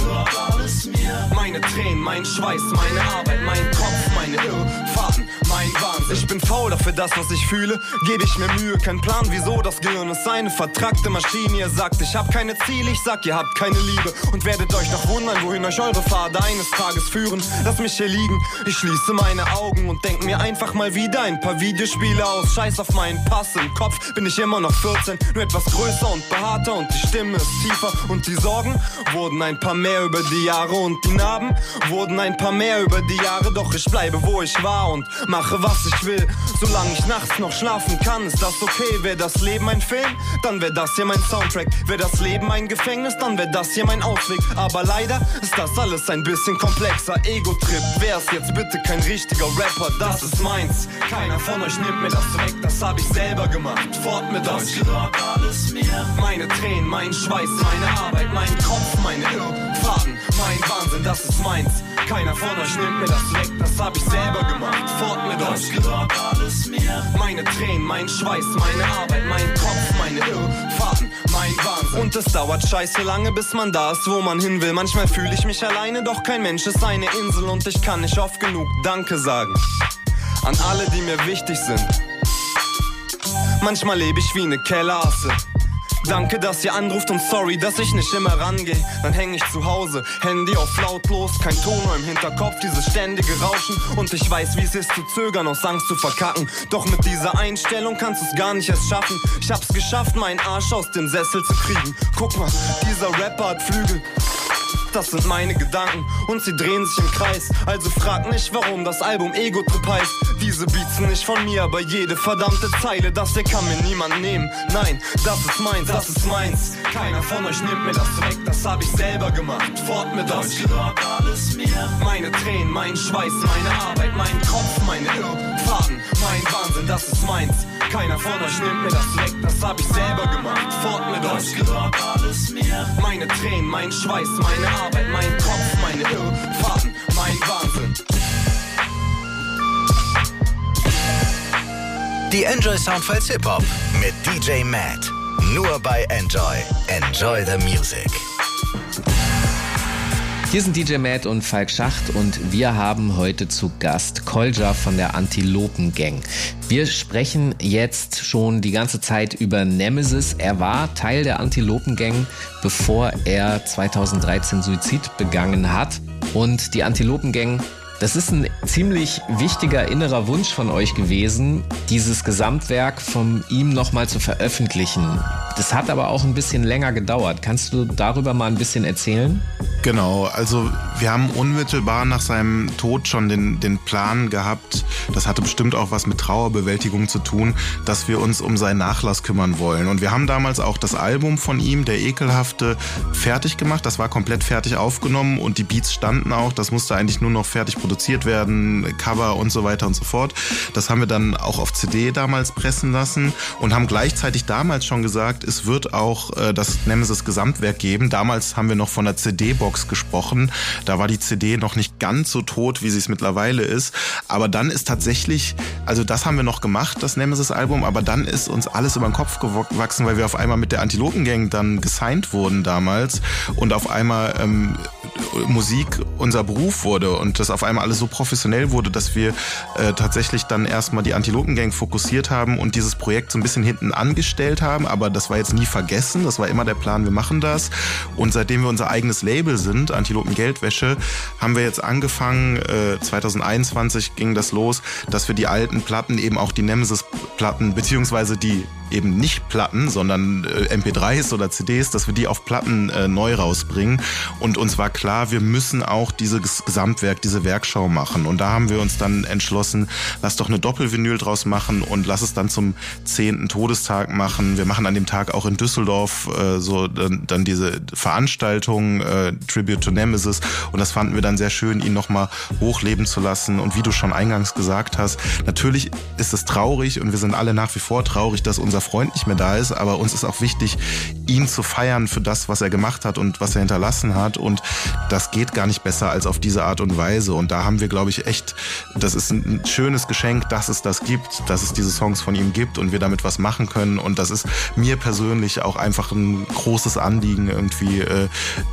Speaker 6: alles mir. Meine Tränen, mein Schweiß, meine Arbeit, mein Kopf, meine Irrfahrten, mein Wahnsinn. Ich bin fauler für das, was ich fühle. Gebe ich mir Mühe, kein Plan, wieso das Gehirn ist eine vertrackte Maschine. Ihr sagt, ich hab keine Ziele, ich sag, ihr habt keine Liebe. Und werdet euch noch wundern, wohin euch eure Pfade eines Tages führen. Lass mich hier liegen, ich schließe meine Augen und denk mir einfach mal wieder ein paar Videospiele aus. Scheiß auf meinen Pass im Kopf, bin ich immer noch 14, nur etwas größer und behaarter und die Stimme ist tiefer. Und die Sorgen wurden ein paar mehr über die Jahre und die Narben wurden ein paar mehr über die Jahre. Doch ich bleibe, wo ich war und mache, was ich will. Solange ich nachts noch schlafen kann, ist das okay. Wäre das Leben ein Film, dann wäre das hier mein Soundtrack. Wäre das Leben ein Gefängnis, dann wäre das hier mein Ausweg. Aber leider ist das alles ein bisschen komplexer. Ego-Trip, wär's jetzt bitte kein richtiger Rapper, das ist meins. Keiner von euch nimmt mir das weg, das hab ich selber gemacht. Fort mit euch. alles mir. Meine Tränen, mein Schweiß, meine Arbeit, mein Kopf, meine Irrfahrten, mein Wahnsinn, das ist meins. Keiner von euch nimmt mir das weg, das hab ich selber gemacht. Fort mit euch. alles mir. Meine Tränen, mein Schweiß, meine Arbeit, mein Kopf, meine Irrfahrten, mein Wahnsinn. Und es dauert scheiße lange, bis man da ist, wo man hin will. Manchmal fühle ich mich alleine, doch kein Mensch ist eine Insel und ich kann nicht oft genug Danke sagen. An alle, die mir wichtig sind. Manchmal lebe ich wie eine Kellerasse. Danke, dass ihr anruft und sorry, dass ich nicht immer rangehe. Dann häng ich zu Hause, Handy auf lautlos, kein Ton im Hinterkopf, dieses ständige Rauschen. Und ich weiß, wie es ist zu zögern, aus Angst zu verkacken. Doch mit dieser Einstellung kannst du es gar nicht erst schaffen. Ich hab's geschafft, meinen Arsch aus dem Sessel zu kriegen. Guck mal, dieser Rapper hat Flügel. Das sind meine Gedanken und sie drehen sich im Kreis. Also frag nicht, warum das Album Ego-Trip heißt. Diese Beats sind nicht von mir, aber jede verdammte Zeile, das hier kann mir niemand nehmen. Nein, das ist meins, das ist meins. Keiner von euch nimmt mir das weg, das hab ich selber gemacht. Fort mit das gehört alles mir. Meine Tränen, mein Schweiß, meine Arbeit, mein Kopf, meine Irrfaden, mein Wahnsinn, das ist meins. Keiner von euch nimmt mir das weg, das hab ich selber gemacht. Fort mit das gehört alles mir. Meine Tränen, mein Schweiß, meine Arbeit, mein Kopf, meine Irrfaden, mein Wahnsinn.
Speaker 2: Die Enjoy Soundfiles Hip Hop mit DJ Matt. Nur bei Enjoy. Enjoy the Music.
Speaker 3: Hier sind DJ Matt und Falk Schacht und wir haben heute zu Gast Kolja von der Antilopen Gang. Wir sprechen jetzt schon die ganze Zeit über Nemesis. Er war Teil der Antilopen Gang, bevor er 2013 Suizid begangen hat. Und die Antilopen Gang das ist ein ziemlich wichtiger innerer Wunsch von euch gewesen, dieses Gesamtwerk von ihm nochmal zu veröffentlichen. Das hat aber auch ein bisschen länger gedauert. Kannst du darüber mal ein bisschen erzählen?
Speaker 4: Genau, also wir haben unmittelbar nach seinem Tod schon den, den Plan gehabt, das hatte bestimmt auch was mit Trauerbewältigung zu tun, dass wir uns um seinen Nachlass kümmern wollen. Und wir haben damals auch das Album von ihm, Der Ekelhafte, fertig gemacht. Das war komplett fertig aufgenommen und die Beats standen auch. Das musste eigentlich nur noch fertig produziert werden, Cover und so weiter und so fort. Das haben wir dann auch auf CD damals pressen lassen und haben gleichzeitig damals schon gesagt, es wird auch äh, das Nemesis Gesamtwerk geben. Damals haben wir noch von der CD-Box gesprochen. Da war die CD noch nicht ganz so tot, wie sie es mittlerweile ist. Aber dann ist tatsächlich, also das haben wir noch gemacht, das Nemesis-Album, aber dann ist uns alles über den Kopf gewachsen, weil wir auf einmal mit der Antilopen-Gang dann gesigned wurden damals und auf einmal ähm, Musik unser Beruf wurde und das auf einmal alles so professionell wurde, dass wir äh, tatsächlich dann erstmal die Antilopen-Gang fokussiert haben und dieses Projekt so ein bisschen hinten angestellt haben, aber das war jetzt nie vergessen, das war immer der Plan, wir machen das. Und seitdem wir unser eigenes Label sind, Antilopen Geldwäsche, haben wir jetzt angefangen, äh, 2021 ging das los, dass wir die alten Platten, eben auch die Nemesis-Platten, beziehungsweise die eben nicht Platten, sondern äh, MP3s oder CDs, dass wir die auf Platten äh, neu rausbringen. Und uns war klar, wir müssen auch dieses Gesamtwerk, diese Werkschau machen. Und da haben wir uns dann entschlossen, lass doch eine Doppelvinyl draus machen und lass es dann zum zehnten Todestag machen. Wir machen an dem Tag auch in Düsseldorf äh, so dann, dann diese Veranstaltung äh, Tribute to Nemesis. Und das fanden wir dann sehr schön, ihn nochmal hochleben zu lassen. Und wie du schon eingangs gesagt hast, natürlich ist es traurig und wir sind alle nach wie vor traurig, dass unser Freund nicht mehr da ist, aber uns ist auch wichtig, ihn zu feiern für das, was er gemacht hat und was er hinterlassen hat. Und das geht gar nicht besser als auf diese Art und Weise. Und da haben wir, glaube ich, echt, das ist ein schönes Geschenk, dass es das gibt, dass es diese Songs von ihm gibt und wir damit was machen können. Und das ist mir persönlich auch einfach ein großes Anliegen, irgendwie äh,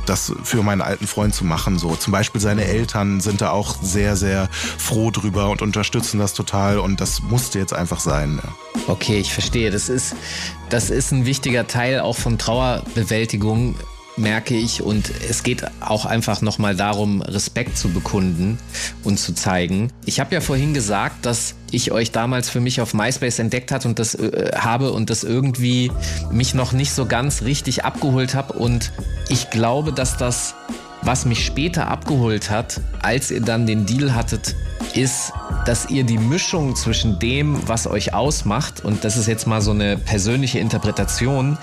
Speaker 4: das für meinen alten Freund zu machen. So zum Beispiel seine Eltern sind da auch sehr, sehr froh drüber und unterstützen das total. Und das musste jetzt einfach sein.
Speaker 3: Okay, ich verstehe. Das ist, das ist ein wichtiger Teil auch von Trauerbewältigung, merke ich. Und es geht auch einfach nochmal darum, Respekt zu bekunden und zu zeigen. Ich habe ja vorhin gesagt, dass ich euch damals für mich auf MySpace entdeckt hat und das äh, habe und das irgendwie mich noch nicht so ganz richtig abgeholt habe. Und ich glaube, dass das, was mich später abgeholt hat, als ihr dann den Deal hattet, ist, dass ihr die Mischung zwischen dem, was euch ausmacht, und das ist jetzt mal so eine persönliche Interpretation,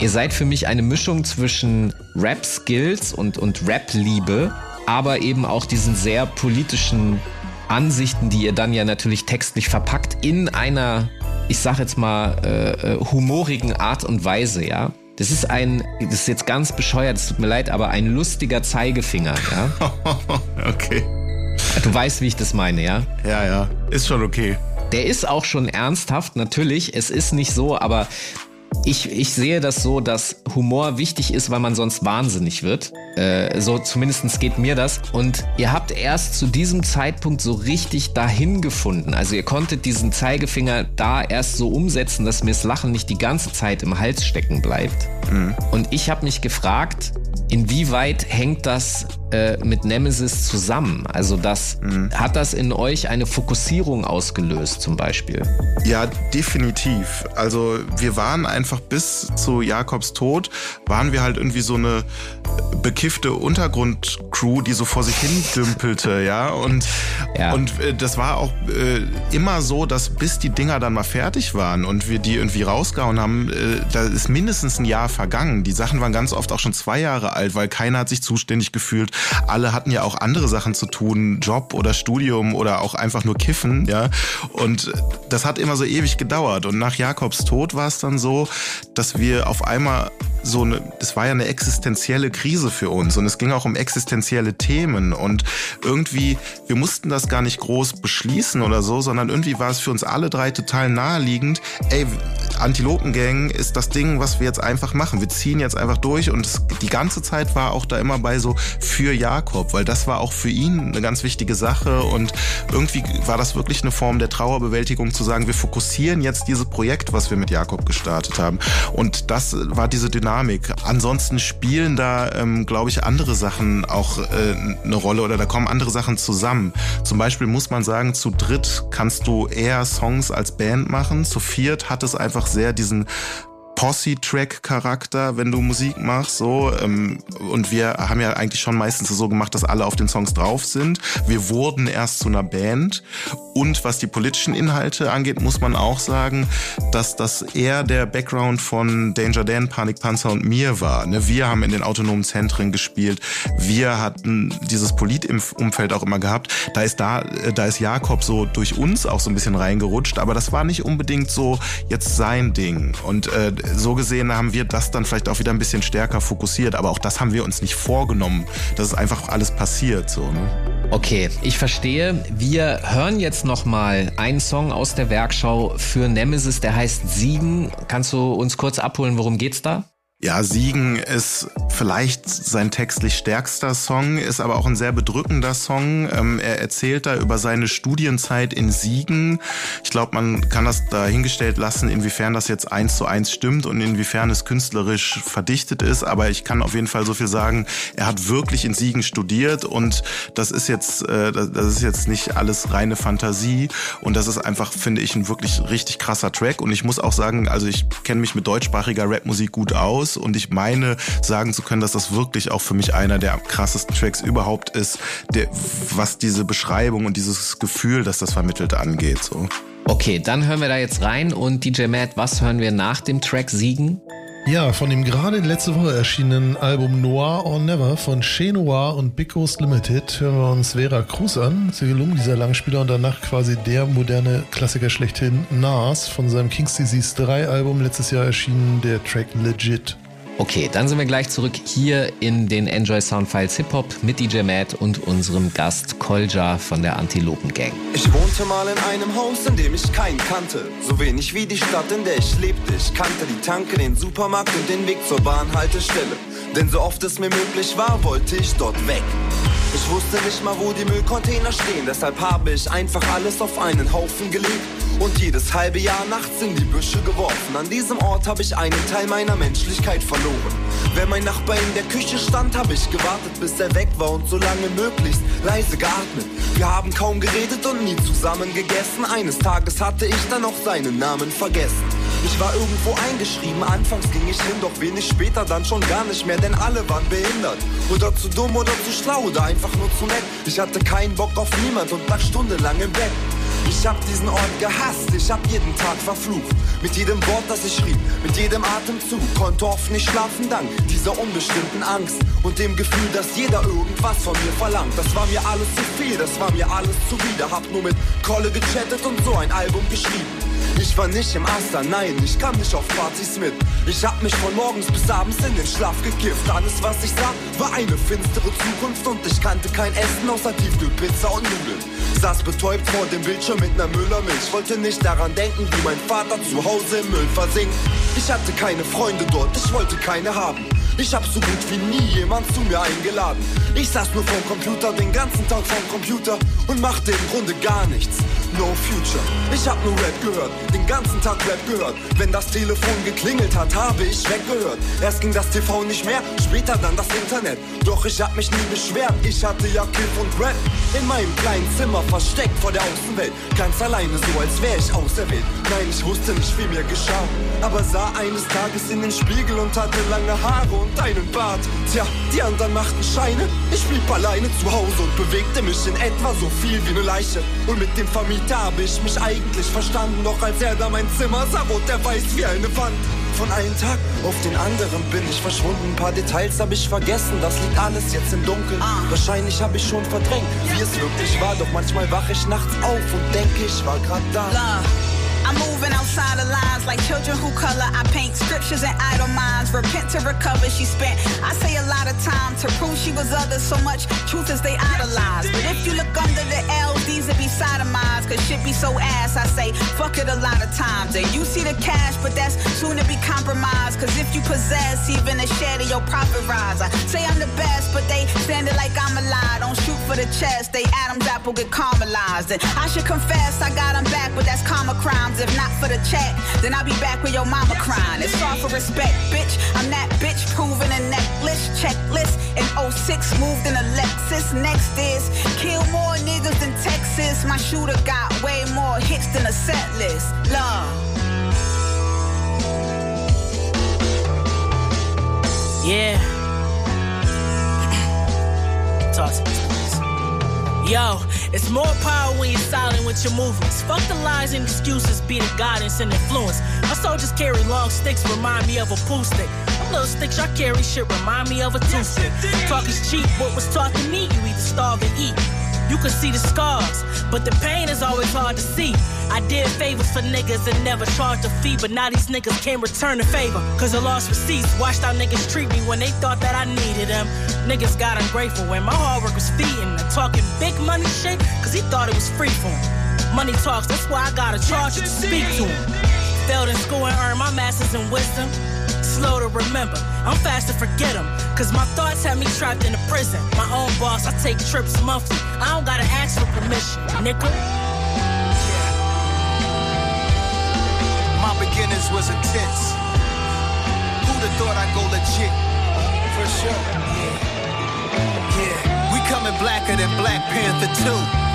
Speaker 3: ihr seid für mich eine Mischung zwischen Rap-Skills und, und Rap-Liebe, aber eben auch diesen sehr politischen Ansichten, die ihr dann ja natürlich textlich verpackt in einer, ich sag jetzt mal, äh, äh humorigen Art und Weise, ja. Das ist ein, das ist jetzt ganz bescheuert, es tut mir leid, aber ein lustiger Zeigefinger, ja.
Speaker 4: okay.
Speaker 3: Du weißt, wie ich das meine, ja?
Speaker 4: Ja, ja. Ist schon okay.
Speaker 3: Der ist auch schon ernsthaft, natürlich. Es ist nicht so, aber ich, ich sehe das so, dass Humor wichtig ist, weil man sonst wahnsinnig wird. Äh, so zumindest geht mir das. Und ihr habt erst zu diesem Zeitpunkt so richtig dahin gefunden. Also ihr konntet diesen Zeigefinger da erst so umsetzen, dass mir das Lachen nicht die ganze Zeit im Hals stecken bleibt. Mhm. Und ich habe mich gefragt, inwieweit hängt das äh, mit Nemesis zusammen? Also das mhm. hat das in euch eine Fokussierung ausgelöst zum Beispiel?
Speaker 4: Ja, definitiv. Also wir waren einfach bis zu Jakobs Tod waren wir halt irgendwie so eine bekiffte Untergrundcrew, die so vor sich hin dümpelte, ja. Und, ja. und äh, das war auch äh, immer so, dass bis die Dinger dann mal fertig waren und wir die irgendwie rausgehauen haben, äh, da ist mindestens ein Jahr vergangen. Die Sachen waren ganz oft auch schon zwei Jahre alt, weil keiner hat sich zuständig gefühlt. Alle hatten ja auch andere Sachen zu tun, Job oder Studium oder auch einfach nur kiffen, ja. Und das hat immer so ewig gedauert. Und nach Jakobs Tod war es dann so, dass wir auf einmal so eine, das war ja eine existenzielle Krise für uns und es ging auch um existenzielle Themen und irgendwie, wir mussten das gar nicht groß beschließen oder so, sondern irgendwie war es für uns alle drei total naheliegend, ey, Antilopengang ist das Ding, was wir jetzt einfach machen. Wir ziehen jetzt einfach durch und es, die ganze Zeit war auch da immer bei so für Jakob, weil das war auch für ihn eine ganz wichtige Sache und irgendwie war das wirklich eine Form der Trauerbewältigung zu sagen, wir fokussieren jetzt dieses Projekt, was wir mit Jakob gestartet haben und das war diese Dynamik Dynamik. Ansonsten spielen da, ähm, glaube ich, andere Sachen auch äh, eine Rolle oder da kommen andere Sachen zusammen. Zum Beispiel muss man sagen, zu dritt kannst du eher Songs als Band machen. Zu viert hat es einfach sehr diesen Posse-Track-Charakter, wenn du Musik machst, so. Ähm, und wir haben ja eigentlich schon meistens so gemacht, dass alle auf den Songs drauf sind. Wir wurden erst zu einer Band. Und was die politischen Inhalte angeht, muss man auch sagen, dass das eher der Background von Danger Dan, Panikpanzer und mir war. Ne? Wir haben in den autonomen Zentren gespielt. Wir hatten dieses Politumfeld auch immer gehabt. Da ist da, äh, da ist Jakob so durch uns auch so ein bisschen reingerutscht. Aber das war nicht unbedingt so jetzt sein Ding. Und äh, so gesehen haben wir das dann vielleicht auch wieder ein bisschen stärker fokussiert, aber auch das haben wir uns nicht vorgenommen. Das ist einfach alles passiert so. Ne?
Speaker 3: Okay, ich verstehe. Wir hören jetzt noch mal einen Song aus der Werkschau für Nemesis, der heißt Siegen. Kannst du uns kurz abholen, worum geht's da?
Speaker 4: Ja, Siegen ist vielleicht sein textlich stärkster Song, ist aber auch ein sehr bedrückender Song. Ähm, er erzählt da über seine Studienzeit in Siegen. Ich glaube, man kann das dahingestellt lassen, inwiefern das jetzt eins zu eins stimmt und inwiefern es künstlerisch verdichtet ist. Aber ich kann auf jeden Fall so viel sagen, er hat wirklich in Siegen studiert und das ist jetzt, äh, das ist jetzt nicht alles reine Fantasie. Und das ist einfach, finde ich, ein wirklich richtig krasser Track. Und ich muss auch sagen, also ich kenne mich mit deutschsprachiger Rapmusik gut aus aus und ich meine sagen zu können, dass das wirklich auch für mich einer der krassesten Tracks überhaupt ist, der, was diese Beschreibung und dieses Gefühl, dass das vermittelt angeht. So.
Speaker 3: Okay, dann hören wir da jetzt rein und DJ Matt, was hören wir nach dem Track Siegen?
Speaker 5: Ja, von dem gerade letzte Woche erschienenen Album Noir or Never von Chez Noir und Big Ghost Limited hören wir uns Vera Cruz an. Sie gelungen dieser Langspieler und danach quasi der moderne Klassiker schlechthin Nas von seinem King's Disease 3 Album letztes Jahr erschienen, der Track Legit.
Speaker 3: Okay, dann sind wir gleich zurück hier in den Enjoy Soundfiles Hip Hop mit DJ Matt und unserem Gast Kolja von der Antilopen Gang.
Speaker 7: Ich wohnte mal in einem Haus, in dem ich keinen kannte. So wenig wie die Stadt, in der ich lebte. Ich kannte die Tanke, den Supermarkt und den Weg zur Bahnhaltestelle. Denn so oft es mir möglich war, wollte ich dort weg. Ich wusste nicht mal, wo die Müllcontainer stehen. Deshalb habe ich einfach alles auf einen Haufen gelegt und jedes halbe Jahr nachts in die Büsche geworfen. An diesem Ort habe ich einen Teil meiner Menschlichkeit verloren. Wenn mein Nachbar in der Küche stand, habe ich gewartet, bis er weg war und so lange möglichst leise geatmet. Wir haben kaum geredet und nie zusammen gegessen. Eines Tages hatte ich dann auch seinen Namen vergessen. Ich war irgendwo eingeschrieben, anfangs ging ich hin, doch wenig später dann schon gar nicht mehr, denn alle waren behindert. Oder zu dumm oder zu schlau oder einfach nur zu nett. Ich hatte keinen Bock auf niemand und lag stundenlang im Bett. Ich hab diesen Ort gehasst, ich hab jeden Tag verflucht. Mit jedem Wort, das ich schrieb, mit jedem Atemzug, konnte oft nicht schlafen dank dieser unbestimmten Angst und dem Gefühl, dass jeder irgendwas von mir verlangt. Das war mir alles zu viel, das war mir alles zuwider. Hab nur mit Kolle gechattet und so ein Album geschrieben. Ich war nicht im Aster, nein, ich kam nicht auf Partys mit. Ich hab mich von morgens bis abends in den Schlaf gekifft. Alles, was ich sah, war eine finstere Zukunft und ich kannte kein Essen außer Tiefkühlpizza und Nudeln. Saß betäubt vor dem Bildschirm mit ner Müllermilch. Wollte nicht daran denken, wie mein Vater zu Hause im Müll versinkt. Ich hatte keine Freunde dort, ich wollte keine haben. Ich hab so gut wie nie jemand zu mir eingeladen. Ich saß nur vorm Computer, den ganzen Tag vorm Computer und machte im Grunde gar nichts. No future. Ich hab nur Rap gehört, den ganzen Tag Rap gehört. Wenn das Telefon geklingelt hat, habe ich weggehört. Erst ging das TV nicht mehr, später dann das Internet. Doch ich hab mich nie beschwert, ich hatte ja Kiff und Rap. In meinem kleinen Zimmer versteckt vor der Außenwelt. Ganz alleine, so als wär ich auserwählt. Nein, ich wusste nicht, wie mir geschah. Aber sah eines Tages in den Spiegel und hatte lange Haare und einen Bart. Tja, die anderen machten Scheine. Ich blieb alleine zu Hause und bewegte mich in etwa so viel wie eine Leiche. Und mit dem Vermieter habe ich mich eigentlich verstanden. Doch als er da mein Zimmer sah, wurde er weiß wie eine Wand. Von einem Tag auf den anderen bin ich verschwunden. Ein paar Details habe ich vergessen, das liegt alles jetzt im Dunkeln. Wahrscheinlich habe ich schon verdrängt, wie es wirklich war. Doch manchmal wache ich nachts auf und denke, ich war grad da.
Speaker 12: Outside the lines like children who color. I paint scriptures and idle minds. Repent to recover. She spent, I say, a lot of time to prove she was others so much. Truth is they idolize. But if you look under the LDs, it be sodomized. Cause shit be so ass. I say, fuck it a lot of times. And you see the cash, but that's soon to be compromised. Cause if you possess even a share of your profit rise. I say I'm the best, but they stand it like I'm a lie. Don't shoot for the chest. They Adam's apple get caramelized. And I should confess, I got them back, but that's karma crimes. If not for the check, then I'll be back with your mama crying. It's all for respect, bitch. I'm that bitch proving a necklace checklist. In 06, moved in a Lexus. Next is kill more niggas than Texas. My shooter got way more hits than a set list. Love.
Speaker 13: Yeah. Talk to me, please. Yo, it's more power when you're silent with your movements. Fuck the lies and excuses, be the guidance and influence. My soldiers carry long sticks, remind me of a pool stick. Them little sticks I carry shit remind me of a toothpick. Talk is cheap, what was taught to me, you either starve or eat. You can see the scars, but the pain is always hard to see. I did favors for niggas and never charged a fee, but now these niggas can't return the favor. Cause I lost receipts. Watched how niggas treat me when they thought that I needed them. Niggas got ungrateful when my hard work was feeding and talking big money shit, cause he thought it was free for him. Money talks, that's why I gotta charge it to speak to him. Failed in school and earned my masters in wisdom. Slow to remember, I'm fast to forget them. Cause my thoughts have me trapped in a prison. My own boss, I take trips monthly. I don't gotta ask for permission, nigga.
Speaker 14: My beginnings was intense. Who'd have thought I'd go legit? For sure. Yeah. Yeah. We coming blacker than Black Panther 2.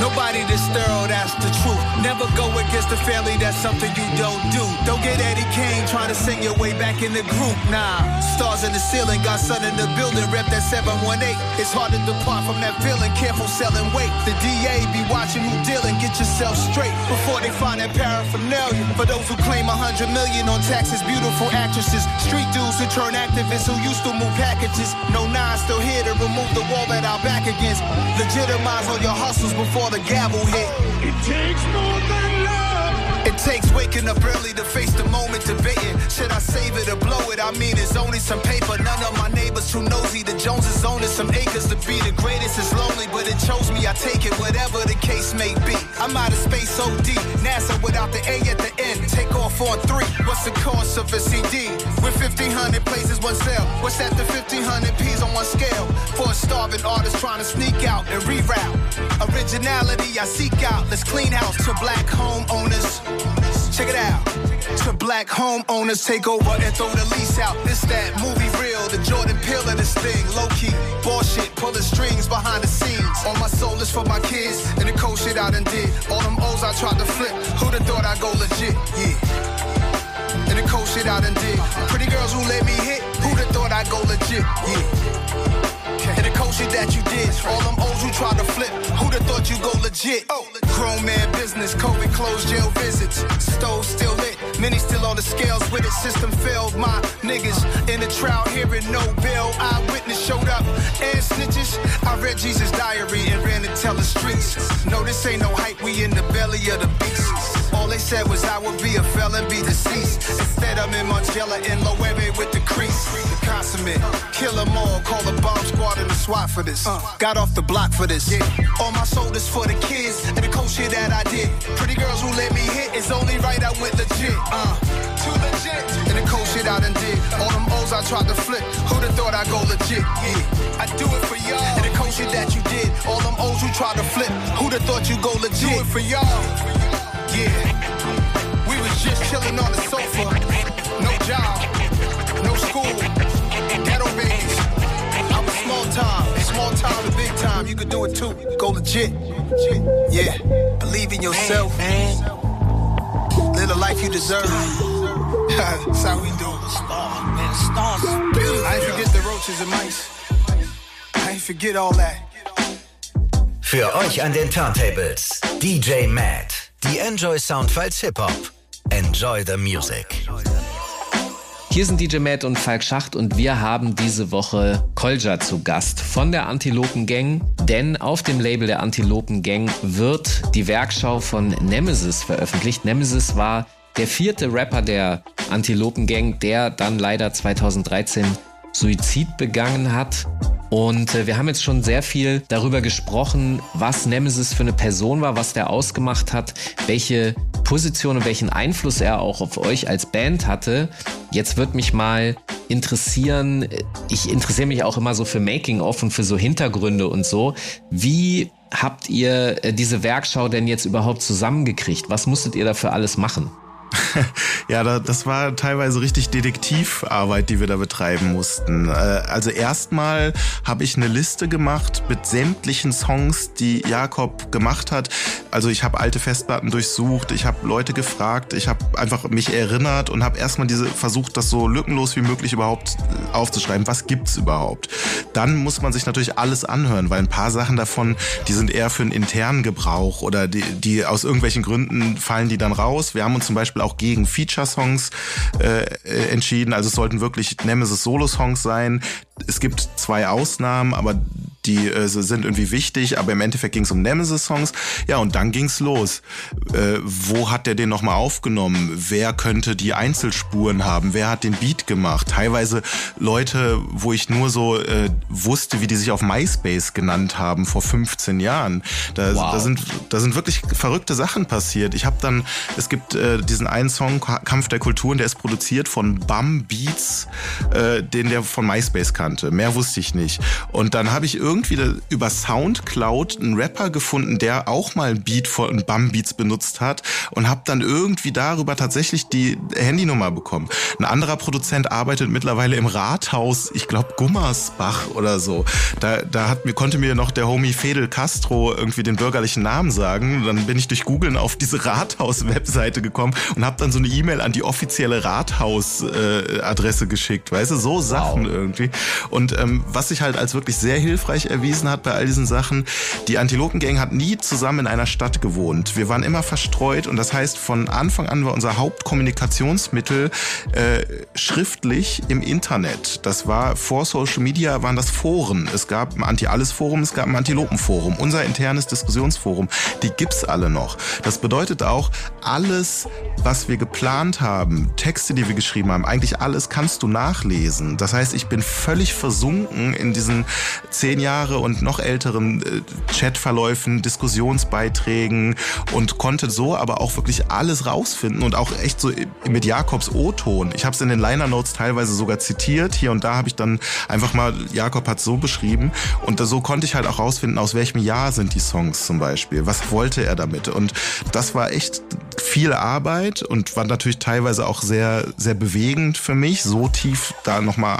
Speaker 14: Nobody this thorough, that's the truth. Never go against the family, that's something you don't do. Don't get Eddie Kane trying to sing your way back in the group. Nah, stars in the ceiling, got sun in the building, rep that 718. It's hard to depart from that feeling, careful selling weight. The DA be watching who dealing, get yourself straight before they find that paraphernalia. For those who claim a hundred million on taxes, beautiful actresses, street dudes who turn activists who used to move packages. No nine still here to remove the wall that our back against. Legitimize all your hustles before the gavel hit. It takes more than love. It takes waking up early to face the moment debating. Should I save it or blow it? I mean, it's only some paper. None of my neighbors too nosy. The Joneses own it. Some acres to be the greatest is lonely, but it chose me. I take it, whatever the case may be. I'm out of space deep. NASA without the A at the end. Take off on three. What's the cost of a CD? With 1,500 places, one sale. What's that? The 1,500 P's on one scale. For a starving artist trying to sneak out and reroute. Originality I seek out. Let's clean house to black homeowners. Check it out. To black homeowners take over and throw the lease out. This that movie real, the Jordan Peele in this thing. Low key, bullshit, pulling strings behind the scenes. All my soul is for my kids and the cold shit I done did. All them O's I tried to flip. Who'da thought I'd go legit? Yeah. And the cold shit I done did. Pretty girls who let me hit. Who'da thought I'd go legit? Yeah. Cold that you did. All them O's you tried to flip. Who'da thought you go legit? Oh, grown man business. COVID closed jail visits. Stove still lit. Many still on the scales with it. System failed. My niggas in the trial hearing no bail. Eyewitness showed up and snitches. I read Jesus' diary and ran to tell the streets. No, this ain't no hype. We in the belly of the beast. All they said was I would be a felon, be deceased. Instead, I'm in Margiela in Loewe with the crease. The consummate. Kill 'em all. Call the bomb squad and the SWAT for this. Got off the block for this. Yeah. All my shoulders for the kids and the cold shit that I did. Pretty girls who let me hit. It's only right I went legit. Uh, too legit. And the cold shit I done did. All them O's I tried to flip. Who'da thought I'd go legit? Yeah. I do it for y'all. And the cold shit that you did. All them O's you tried to flip. Who'da thought you'd go legit? Do it for y'all. Yeah, we was just chilling on the sofa. No job, no school, ghetto babies. I'm a small time, small time to big time. You could do it too. Go legit. Yeah, believe in yourself. Live the life you deserve. That's how we do it. I ain't forget the roaches and mice. I ain't forget all that.
Speaker 2: Für euch an den Turntables DJ Matt. Die Enjoy Soundfiles Hip Hop. Enjoy the music.
Speaker 3: Hier sind DJ Matt und Falk Schacht und wir haben diese Woche Kolja zu Gast von der Antilopen Gang, denn auf dem Label der Antilopen Gang wird die Werkschau von Nemesis veröffentlicht. Nemesis war der vierte Rapper der Antilopen Gang, der dann leider 2013 Suizid begangen hat. Und äh, wir haben jetzt schon sehr viel darüber gesprochen, was Nemesis für eine Person war, was der ausgemacht hat, welche Position und welchen Einfluss er auch auf euch als Band hatte. Jetzt wird mich mal interessieren, ich interessiere mich auch immer so für Making-of und für so Hintergründe und so. Wie habt ihr äh, diese Werkschau denn jetzt überhaupt zusammengekriegt? Was musstet ihr dafür alles machen?
Speaker 4: ja, da, das war teilweise richtig Detektivarbeit, die wir da betreiben mussten. Äh, also erstmal habe ich eine Liste gemacht mit sämtlichen Songs, die Jakob gemacht hat. Also ich habe alte Festplatten durchsucht, ich habe Leute gefragt, ich habe einfach mich erinnert und habe erstmal diese versucht, das so lückenlos wie möglich überhaupt aufzuschreiben. Was gibt's überhaupt? Dann muss man sich natürlich alles anhören, weil ein paar Sachen davon, die sind eher für einen internen Gebrauch oder die, die aus irgendwelchen Gründen fallen die dann raus. Wir haben uns zum Beispiel auch gegen Feature-Songs äh, entschieden. Also es sollten wirklich Nemesis Solo-Songs sein. Es gibt zwei Ausnahmen, aber die äh, sind irgendwie wichtig, aber im Endeffekt ging es um Nemesis-Songs. Ja, und dann ging's los. Äh, wo hat der den nochmal aufgenommen? Wer könnte die Einzelspuren haben? Wer hat den Beat gemacht? Teilweise Leute, wo ich nur so äh, wusste, wie die sich auf MySpace genannt haben vor 15 Jahren. Da, wow. da sind da sind wirklich verrückte Sachen passiert. Ich habe dann, es gibt äh, diesen einen Song Kampf der Kulturen, der ist produziert von Bum Beats, äh, den der von MySpace kannte. Mehr wusste ich nicht. Und dann habe ich irgendwie über Soundcloud einen Rapper gefunden, der auch mal ein Beat von Bum Beats benutzt hat und habe dann irgendwie darüber tatsächlich die Handynummer bekommen. Ein anderer Produzent arbeitet mittlerweile im Rathaus, ich glaube Gummersbach oder so. Da, da hat mir konnte mir noch der Homie Fedel Castro irgendwie den bürgerlichen Namen sagen. Dann bin ich durch Googlen auf diese Rathaus-Webseite gekommen und habe dann so eine E-Mail an die offizielle Rathaus-Adresse äh, geschickt. Weißt du, so Sachen wow. irgendwie. Und ähm, was sich halt als wirklich sehr hilfreich erwiesen hat bei all diesen Sachen, die Antilopengang hat nie zusammen in einer Stadt gewohnt. Wir waren immer verstreut und das heißt, von Anfang an war unser Hauptkommunikationsmittel äh, schriftlich im Internet. Das war vor Social Media, waren das Foren. Es gab ein Anti-Alles-Forum, es gab ein Antilopen-Forum. Unser internes Diskussionsforum, die gibt's alle noch. Das bedeutet auch, alles, was wir geplant haben, Texte, die wir geschrieben haben, eigentlich alles kannst du nachlesen. Das heißt, ich bin völlig versunken in diesen zehn Jahre und noch älteren äh, Chatverläufen, Diskussionsbeiträgen und konnte so aber auch wirklich alles rausfinden und auch echt so mit Jakobs O-Ton. Ich habe es in den Liner Notes teilweise sogar zitiert. Hier und da habe ich dann einfach mal, Jakob hat so beschrieben und so konnte ich halt auch rausfinden, aus welchem Jahr sind die Songs zum Beispiel. Was wollte er damit? Und das war echt viel Arbeit und war natürlich teilweise auch sehr, sehr bewegend für mich, so tief da nochmal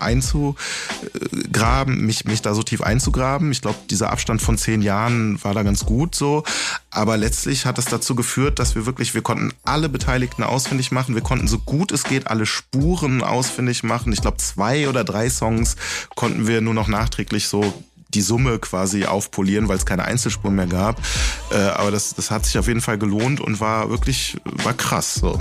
Speaker 4: einzugraben, mich, mich da so tief einzugraben. Ich glaube, dieser Abstand von zehn Jahren war da ganz gut so. Aber letztlich hat es dazu geführt, dass wir wirklich, wir konnten alle Beteiligten ausfindig machen. Wir konnten so gut es geht alle Spuren ausfindig machen. Ich glaube, zwei oder drei Songs konnten wir nur noch nachträglich so die Summe quasi aufpolieren, weil es keine Einzelspuren mehr gab. Äh, aber das, das hat sich auf jeden Fall gelohnt und war wirklich, war krass so.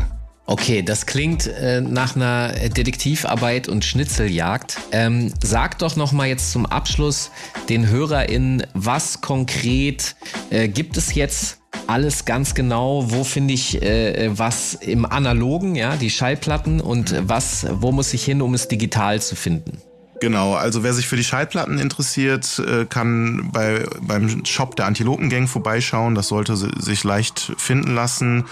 Speaker 3: Okay, das klingt äh, nach einer Detektivarbeit und Schnitzeljagd. Ähm, sag doch noch mal jetzt zum Abschluss den HörerInnen, was konkret äh, gibt es jetzt alles ganz genau, wo finde ich äh, was im Analogen, ja, die Schallplatten und was, wo muss ich hin, um es digital zu finden?
Speaker 4: Genau, also wer sich für die Schallplatten interessiert, äh, kann bei, beim Shop der Antilopengang vorbeischauen. Das sollte sich leicht finden lassen.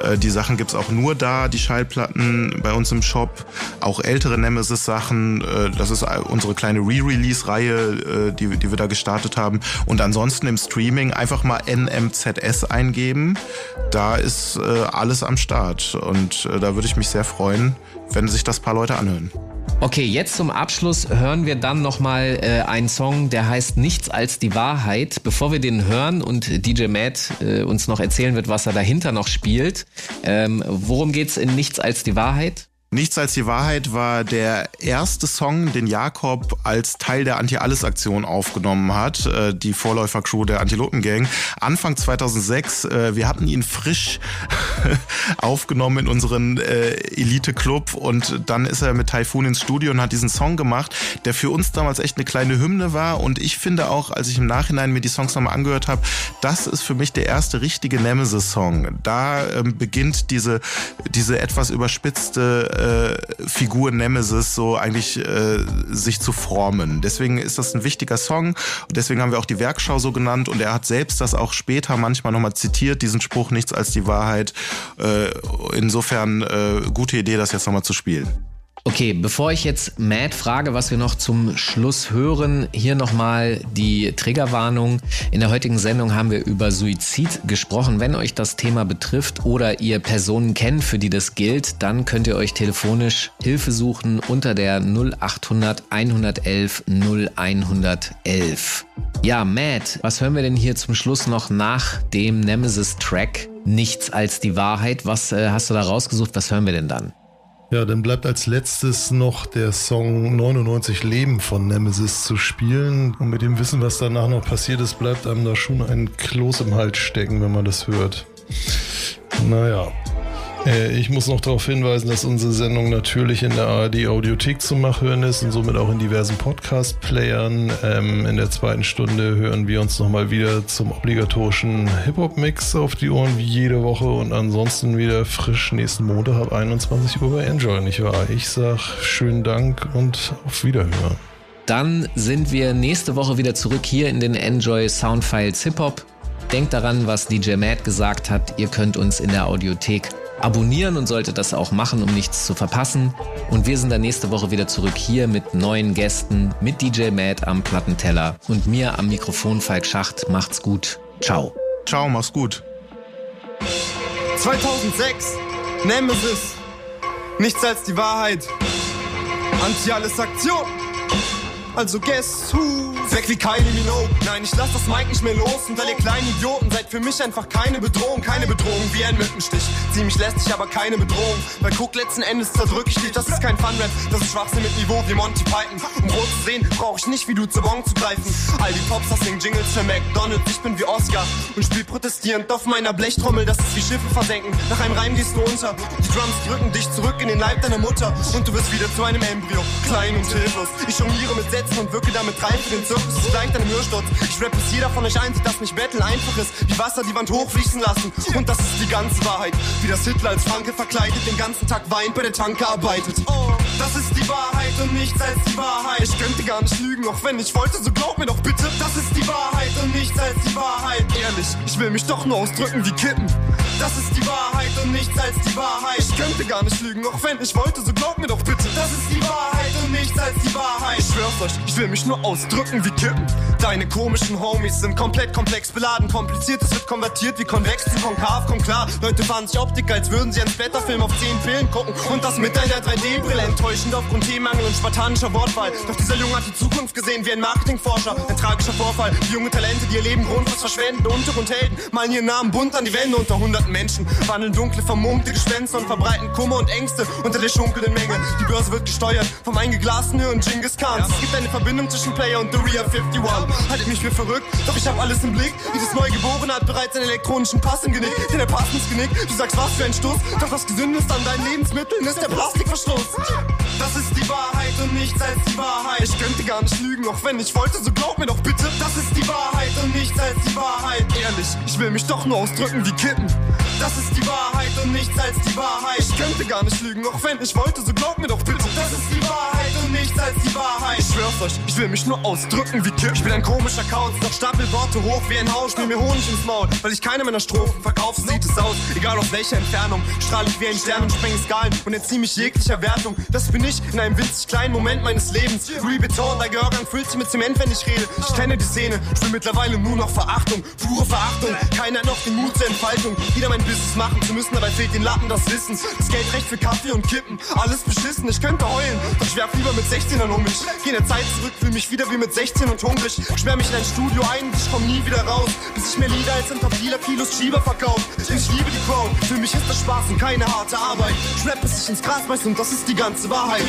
Speaker 4: Äh, die Sachen gibt's auch nur da, die Schallplatten bei uns im Shop. Auch ältere Nemesis-Sachen. Äh, das ist unsere kleine Re-Release-Reihe, die, die wir da gestartet haben. Und ansonsten im Streaming einfach mal NMZS eingeben. Da ist alles am Start. Und da würde ich mich sehr freuen, wenn sich das paar Leute anhören.
Speaker 3: Okay, jetzt zum Abschluss hören wir dann nochmal äh, einen Song, der heißt Nichts als die Wahrheit. Bevor wir den hören und DJ Matt äh, uns noch erzählen wird, was er dahinter noch spielt, ähm, worum geht's in Nichts als die Wahrheit?
Speaker 4: Nichts als die Wahrheit war der erste Song, den Jakob als Teil der Anti-Alles-Aktion aufgenommen hat, äh, die Vorläufercrew der Antilopen-Gang. Anfang 2006, äh, wir hatten ihn frisch aufgenommen in unseren äh, Elite-Club und dann ist er mit Typhoon ins Studio und hat diesen Song gemacht, der für uns damals echt eine kleine Hymne war und ich finde auch, als ich im Nachhinein mir die Songs nochmal angehört habe, das ist für mich der erste richtige Nemesis-Song. Da ähm, beginnt diese, diese etwas überspitzte äh, Figur Nemesis so eigentlich äh, sich zu formen. Deswegen ist das ein wichtiger Song und deswegen haben wir auch die Werkschau so genannt und er hat selbst das auch später manchmal nochmal zitiert, diesen Spruch, nichts als die Wahrheit. Äh, insofern äh, gute Idee, das jetzt nochmal zu spielen.
Speaker 3: Okay, bevor ich jetzt Matt frage, was wir noch zum Schluss hören, hier nochmal die Triggerwarnung. In der heutigen Sendung haben wir über Suizid gesprochen. Wenn euch das Thema betrifft oder ihr Personen kennt, für die das gilt, dann könnt ihr euch telefonisch Hilfe suchen unter der 0800 111 0111. Ja, Matt, was hören wir denn hier zum Schluss noch nach dem Nemesis-Track? Nichts als die Wahrheit. Was äh, hast du da rausgesucht? Was hören wir denn dann?
Speaker 5: Ja, dann bleibt als letztes noch der Song 99 Leben von Nemesis zu spielen. Und mit dem Wissen, was danach noch passiert ist, bleibt einem da schon ein Kloß im Hals stecken, wenn man das hört. Naja, ich muss noch darauf hinweisen, dass unsere Sendung natürlich in der ARD Audiothek zum Nachhören ist und somit auch in diversen Podcast-Playern. Ähm, in der zweiten Stunde hören wir uns nochmal wieder zum obligatorischen Hip-Hop-Mix auf die Ohren wie jede Woche und ansonsten wieder frisch nächsten Montag ab 21 Uhr bei Enjoy, nicht wahr? Ich sag schönen Dank und auf Wiederhören.
Speaker 3: Dann sind wir nächste Woche wieder zurück hier in den Enjoy Soundfiles Hip Hop. Denkt daran, was DJ Matt gesagt hat. Ihr könnt uns in der Audiothek abonnieren und solltet das auch machen, um nichts zu verpassen. Und wir sind dann nächste Woche wieder zurück hier mit neuen Gästen, mit DJ Matt am Plattenteller und mir am Mikrofon Falk Schacht. Macht's gut. Ciao.
Speaker 4: Ciao, mach's gut.
Speaker 6: 2006, Nemesis, nichts als die Wahrheit. Anti-alles Aktion. Also guess who? Weg wie Kylie Minogue. Nein, ich lass das Mike nicht mehr los. Und all ihr kleinen Idioten seid für mich einfach keine Bedrohung. Keine Bedrohung wie ein Mückenstich. Ziemlich lästig, aber keine Bedrohung. Weil guck, letzten Endes zerdrück ich dich. Das ist kein Fun-Rap, das ist Schwachsinn mit Niveau wie Monty Python. Um rot zu sehen, brauch ich nicht wie du zur Bon zu greifen. All die Popstars singen Jingles für McDonalds. Ich bin wie Oscar und spiel protestierend auf meiner Blechtrommel. Das ist wie Schiffe versenken. Nach einem Reim gehst du unter. Die Drums drücken dich zurück in den Leib deiner Mutter. Und du wirst wieder zu einem Embryo. Klein und hilflos. Ich jongliere mit Sätzen und wirke damit rein für den Zirkus. Es gleicht einem Hörsturz. Ich rap bis jeder von euch einsieht, dass mich Battle einfach ist. Wie Wasser die Wand hochfließen lassen. Und das ist die ganze Wahrheit. Wie das Hitler als Franke verkleidet, den ganzen Tag weint, bei der Tanke arbeitet. Oh, das ist die Wahrheit und nichts als die Wahrheit. Ich könnte gar nicht lügen, auch wenn ich wollte, so glaub mir doch bitte. Das ist die Wahrheit und nichts als die Wahrheit. Ehrlich, ich will mich doch nur ausdrücken wie Kippen. Das ist die Wahrheit und nichts als die Wahrheit. Ich könnte gar nicht lügen, auch wenn ich wollte, so glaub mir doch bitte. Das ist die Wahrheit und nichts als die Wahrheit. Ich schwör's euch, ich will mich nur ausdrücken wie Kippen. Deine komischen Homies sind komplett komplex beladen. Kompliziertes wird konvertiert wie konvex zu konkav. Komm klar, Leute fahren sich Optik, als würden sie einen Splatterfilm auf 10 Pillen gucken. Und das mit einer 3D-Brille. Enttäuschend aufgrund Themenmangel und spartanischer Wortwahl. Doch dieser Junge hat die Zukunft gesehen wie ein Marketingforscher. Ein tragischer Vorfall. Die junge Talente, die ihr Leben grundlos verschwenden. Untergrundhelden malen ihren Namen bunt an die Wände unter hunderten Menschen. Wandeln dunkle, vermummte Gespenster und verbreiten Kummer und Ängste unter der schunkelnden Menge. Die Börse wird gesteuert vom eingeglasten Hirn Genghis Khans. Es gibt eine Verbindung zwischen Player und The Real 51. Haltet mich für verrückt, doch ich hab alles im Blick. Jedes Neugeborene hat bereits einen elektronischen Pass im Genick. Den der Pass ins Genick. Du sagst, was für ein Stoß. Doch was gesündest an deinen Lebensmitteln ist der Plastikverstoß. Das ist die Wahrheit und nichts als die Wahrheit. Ich könnte gar nicht lügen, auch wenn ich wollte, so glaub mir doch bitte. Das ist die Wahrheit und nichts als die Wahrheit. Ehrlich, ich will mich doch nur ausdrücken wie Kippen. Das ist die Wahrheit und nichts als die Wahrheit. Ich könnte gar nicht lügen, auch wenn ich wollte, so glaub mir doch bitte. Das ist die Wahrheit nichts als die Wahrheit. Ich schwör's euch, ich will mich nur ausdrücken wie Kipp. Ich bin ein komischer Kauz, doch stapel Worte hoch wie ein Haus. Nehm mir Honig ins Maul, weil ich keine meiner Strophen verkaufe, sieht es aus. Egal auf welcher Entfernung, strahle ich wie ein Stern und spreng Skalen und entziehe mich jeglicher Wertung. Das bin ich in einem winzig kleinen Moment meines Lebens. Louis Vuitton, der Gehörgang füllt sich mit Zement, wenn ich rede. Ich kenne die Szene, spür mittlerweile nur noch Verachtung, pure Verachtung. Keiner noch den Mut zur Entfaltung. Wieder mein Business machen zu müssen, dabei fehlt den Lappen das Wissen. Das Geld recht für Kaffee und Kippen, alles beschissen. Ich könnte heulen, doch ich werf lieber mit 16ern um mich. Geh in der Zeit zurück, fühl mich wieder wie mit 16 und hungrig. Sperr mich in ein Studio ein ich komm nie wieder raus. Bis ich mir Lieder als ein Lila Kilos Schieber verkauft. Ich liebe die Crowd, für mich ist das Spaß und keine harte Arbeit. Ich rap, bis ich ins Gras beiß und das ist die ganze Wahrheit.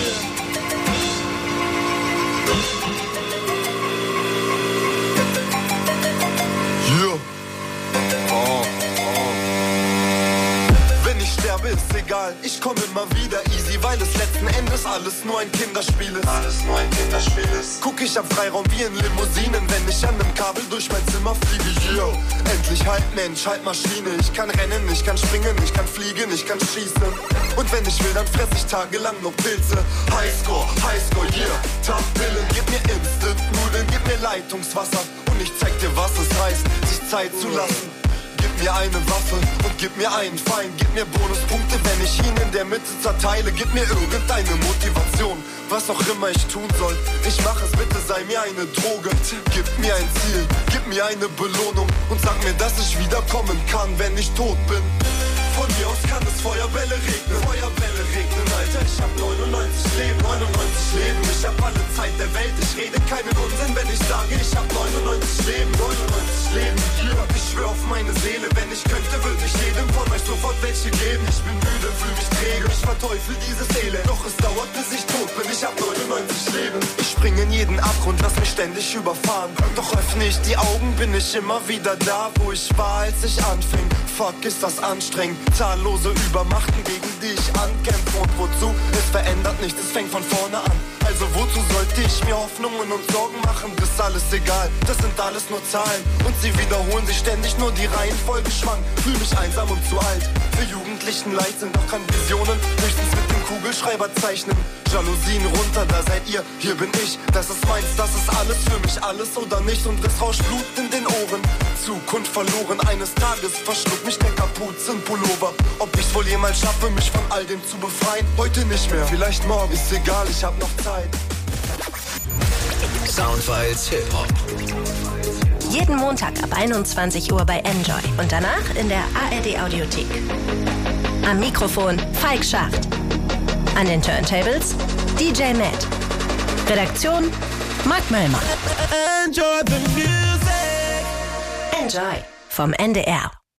Speaker 7: Egal, ich komme immer wieder easy, weil es letzten Endes alles nur ein Kinderspiel ist. Alles nur ein Kinderspiel ist. Guck ich am Freiraum wie in Limousinen, wenn ich an einem Kabel durch mein Zimmer fliege. Yo, endlich halt Mensch, halt Maschine. Ich kann rennen, ich kann springen, ich kann fliegen, ich kann schießen. Und wenn ich will, dann fress ich tagelang nur Pilze. Highscore, Highscore, yeah. Top-Pillen, gib mir Instant-Nudeln, gib mir Leitungswasser. Und ich zeig dir, was es heißt, sich Zeit zu lassen. Gib mir eine Waffe und gib mir einen Feind. Gib mir Bonuspunkte, wenn ich ihn in der Mitte zerteile. Gib mir irgendeine Motivation, was auch immer ich tun soll. Ich mach es, bitte sei mir eine Droge. Gib mir ein Ziel, gib mir eine Belohnung und sag mir, dass ich wiederkommen kann, wenn ich tot bin. Von mir aus kann es Feuerbälle regnen, Feuerbälle regnen, Alter. Ich hab 99 Leben, 99 Leben. Ich hab alle Zeit der Welt. Ich rede keinen Unsinn, wenn ich sage, ich hab 99 Leben, 99 Leben. Yeah. Ich schwör auf meine Seele, wenn ich könnte, würde ich jedem von euch sofort welche geben. Ich bin müde, fühl mich träge, ich verteufel diese Seele. Doch es dauert, bis ich tot bin. Ich hab 99 Leben. Ich spring in jeden Abgrund, lass mich ständig überfahren. Doch öffne ich die Augen, bin ich immer wieder da, wo ich war, als ich anfing. Fuck, ist das anstrengend. Zahllose Übermachten, gegen die ich ankämpfe. Und wozu? Es verändert nichts, es fängt von vorne an. Also wozu sollte ich mir Hoffnungen und Sorgen machen? Ist alles egal, das sind alles nur Zahlen. Und sie wiederholen sich ständig, nur die Reihenfolge schwank. Fühl mich einsam und zu alt. Für Jugendlichen Leid sind, doch kann Visionen höchstens mit Kugelschreiber zeichnen. Jalousien runter, da seid ihr, hier bin ich. Das ist meins, das ist alles für mich, alles oder nichts. Und es rauscht Blut in den Ohren. Zukunft verloren, eines Tages verschluckt mich der Kapuzenpullover. Ob ich's wohl jemals schaffe, mich von all dem zu befreien? Heute nicht mehr, vielleicht morgen, ist egal, ich hab noch Zeit.
Speaker 2: Soundfiles Hip Hop.
Speaker 8: Jeden Montag ab 21 Uhr bei Enjoy und danach in der ARD Audiothek. Am Mikrofon Falk Schacht. An den Turntables DJ Matt. Redaktion Mark Möllmann.
Speaker 15: Enjoy the music.
Speaker 8: Enjoy vom NDR.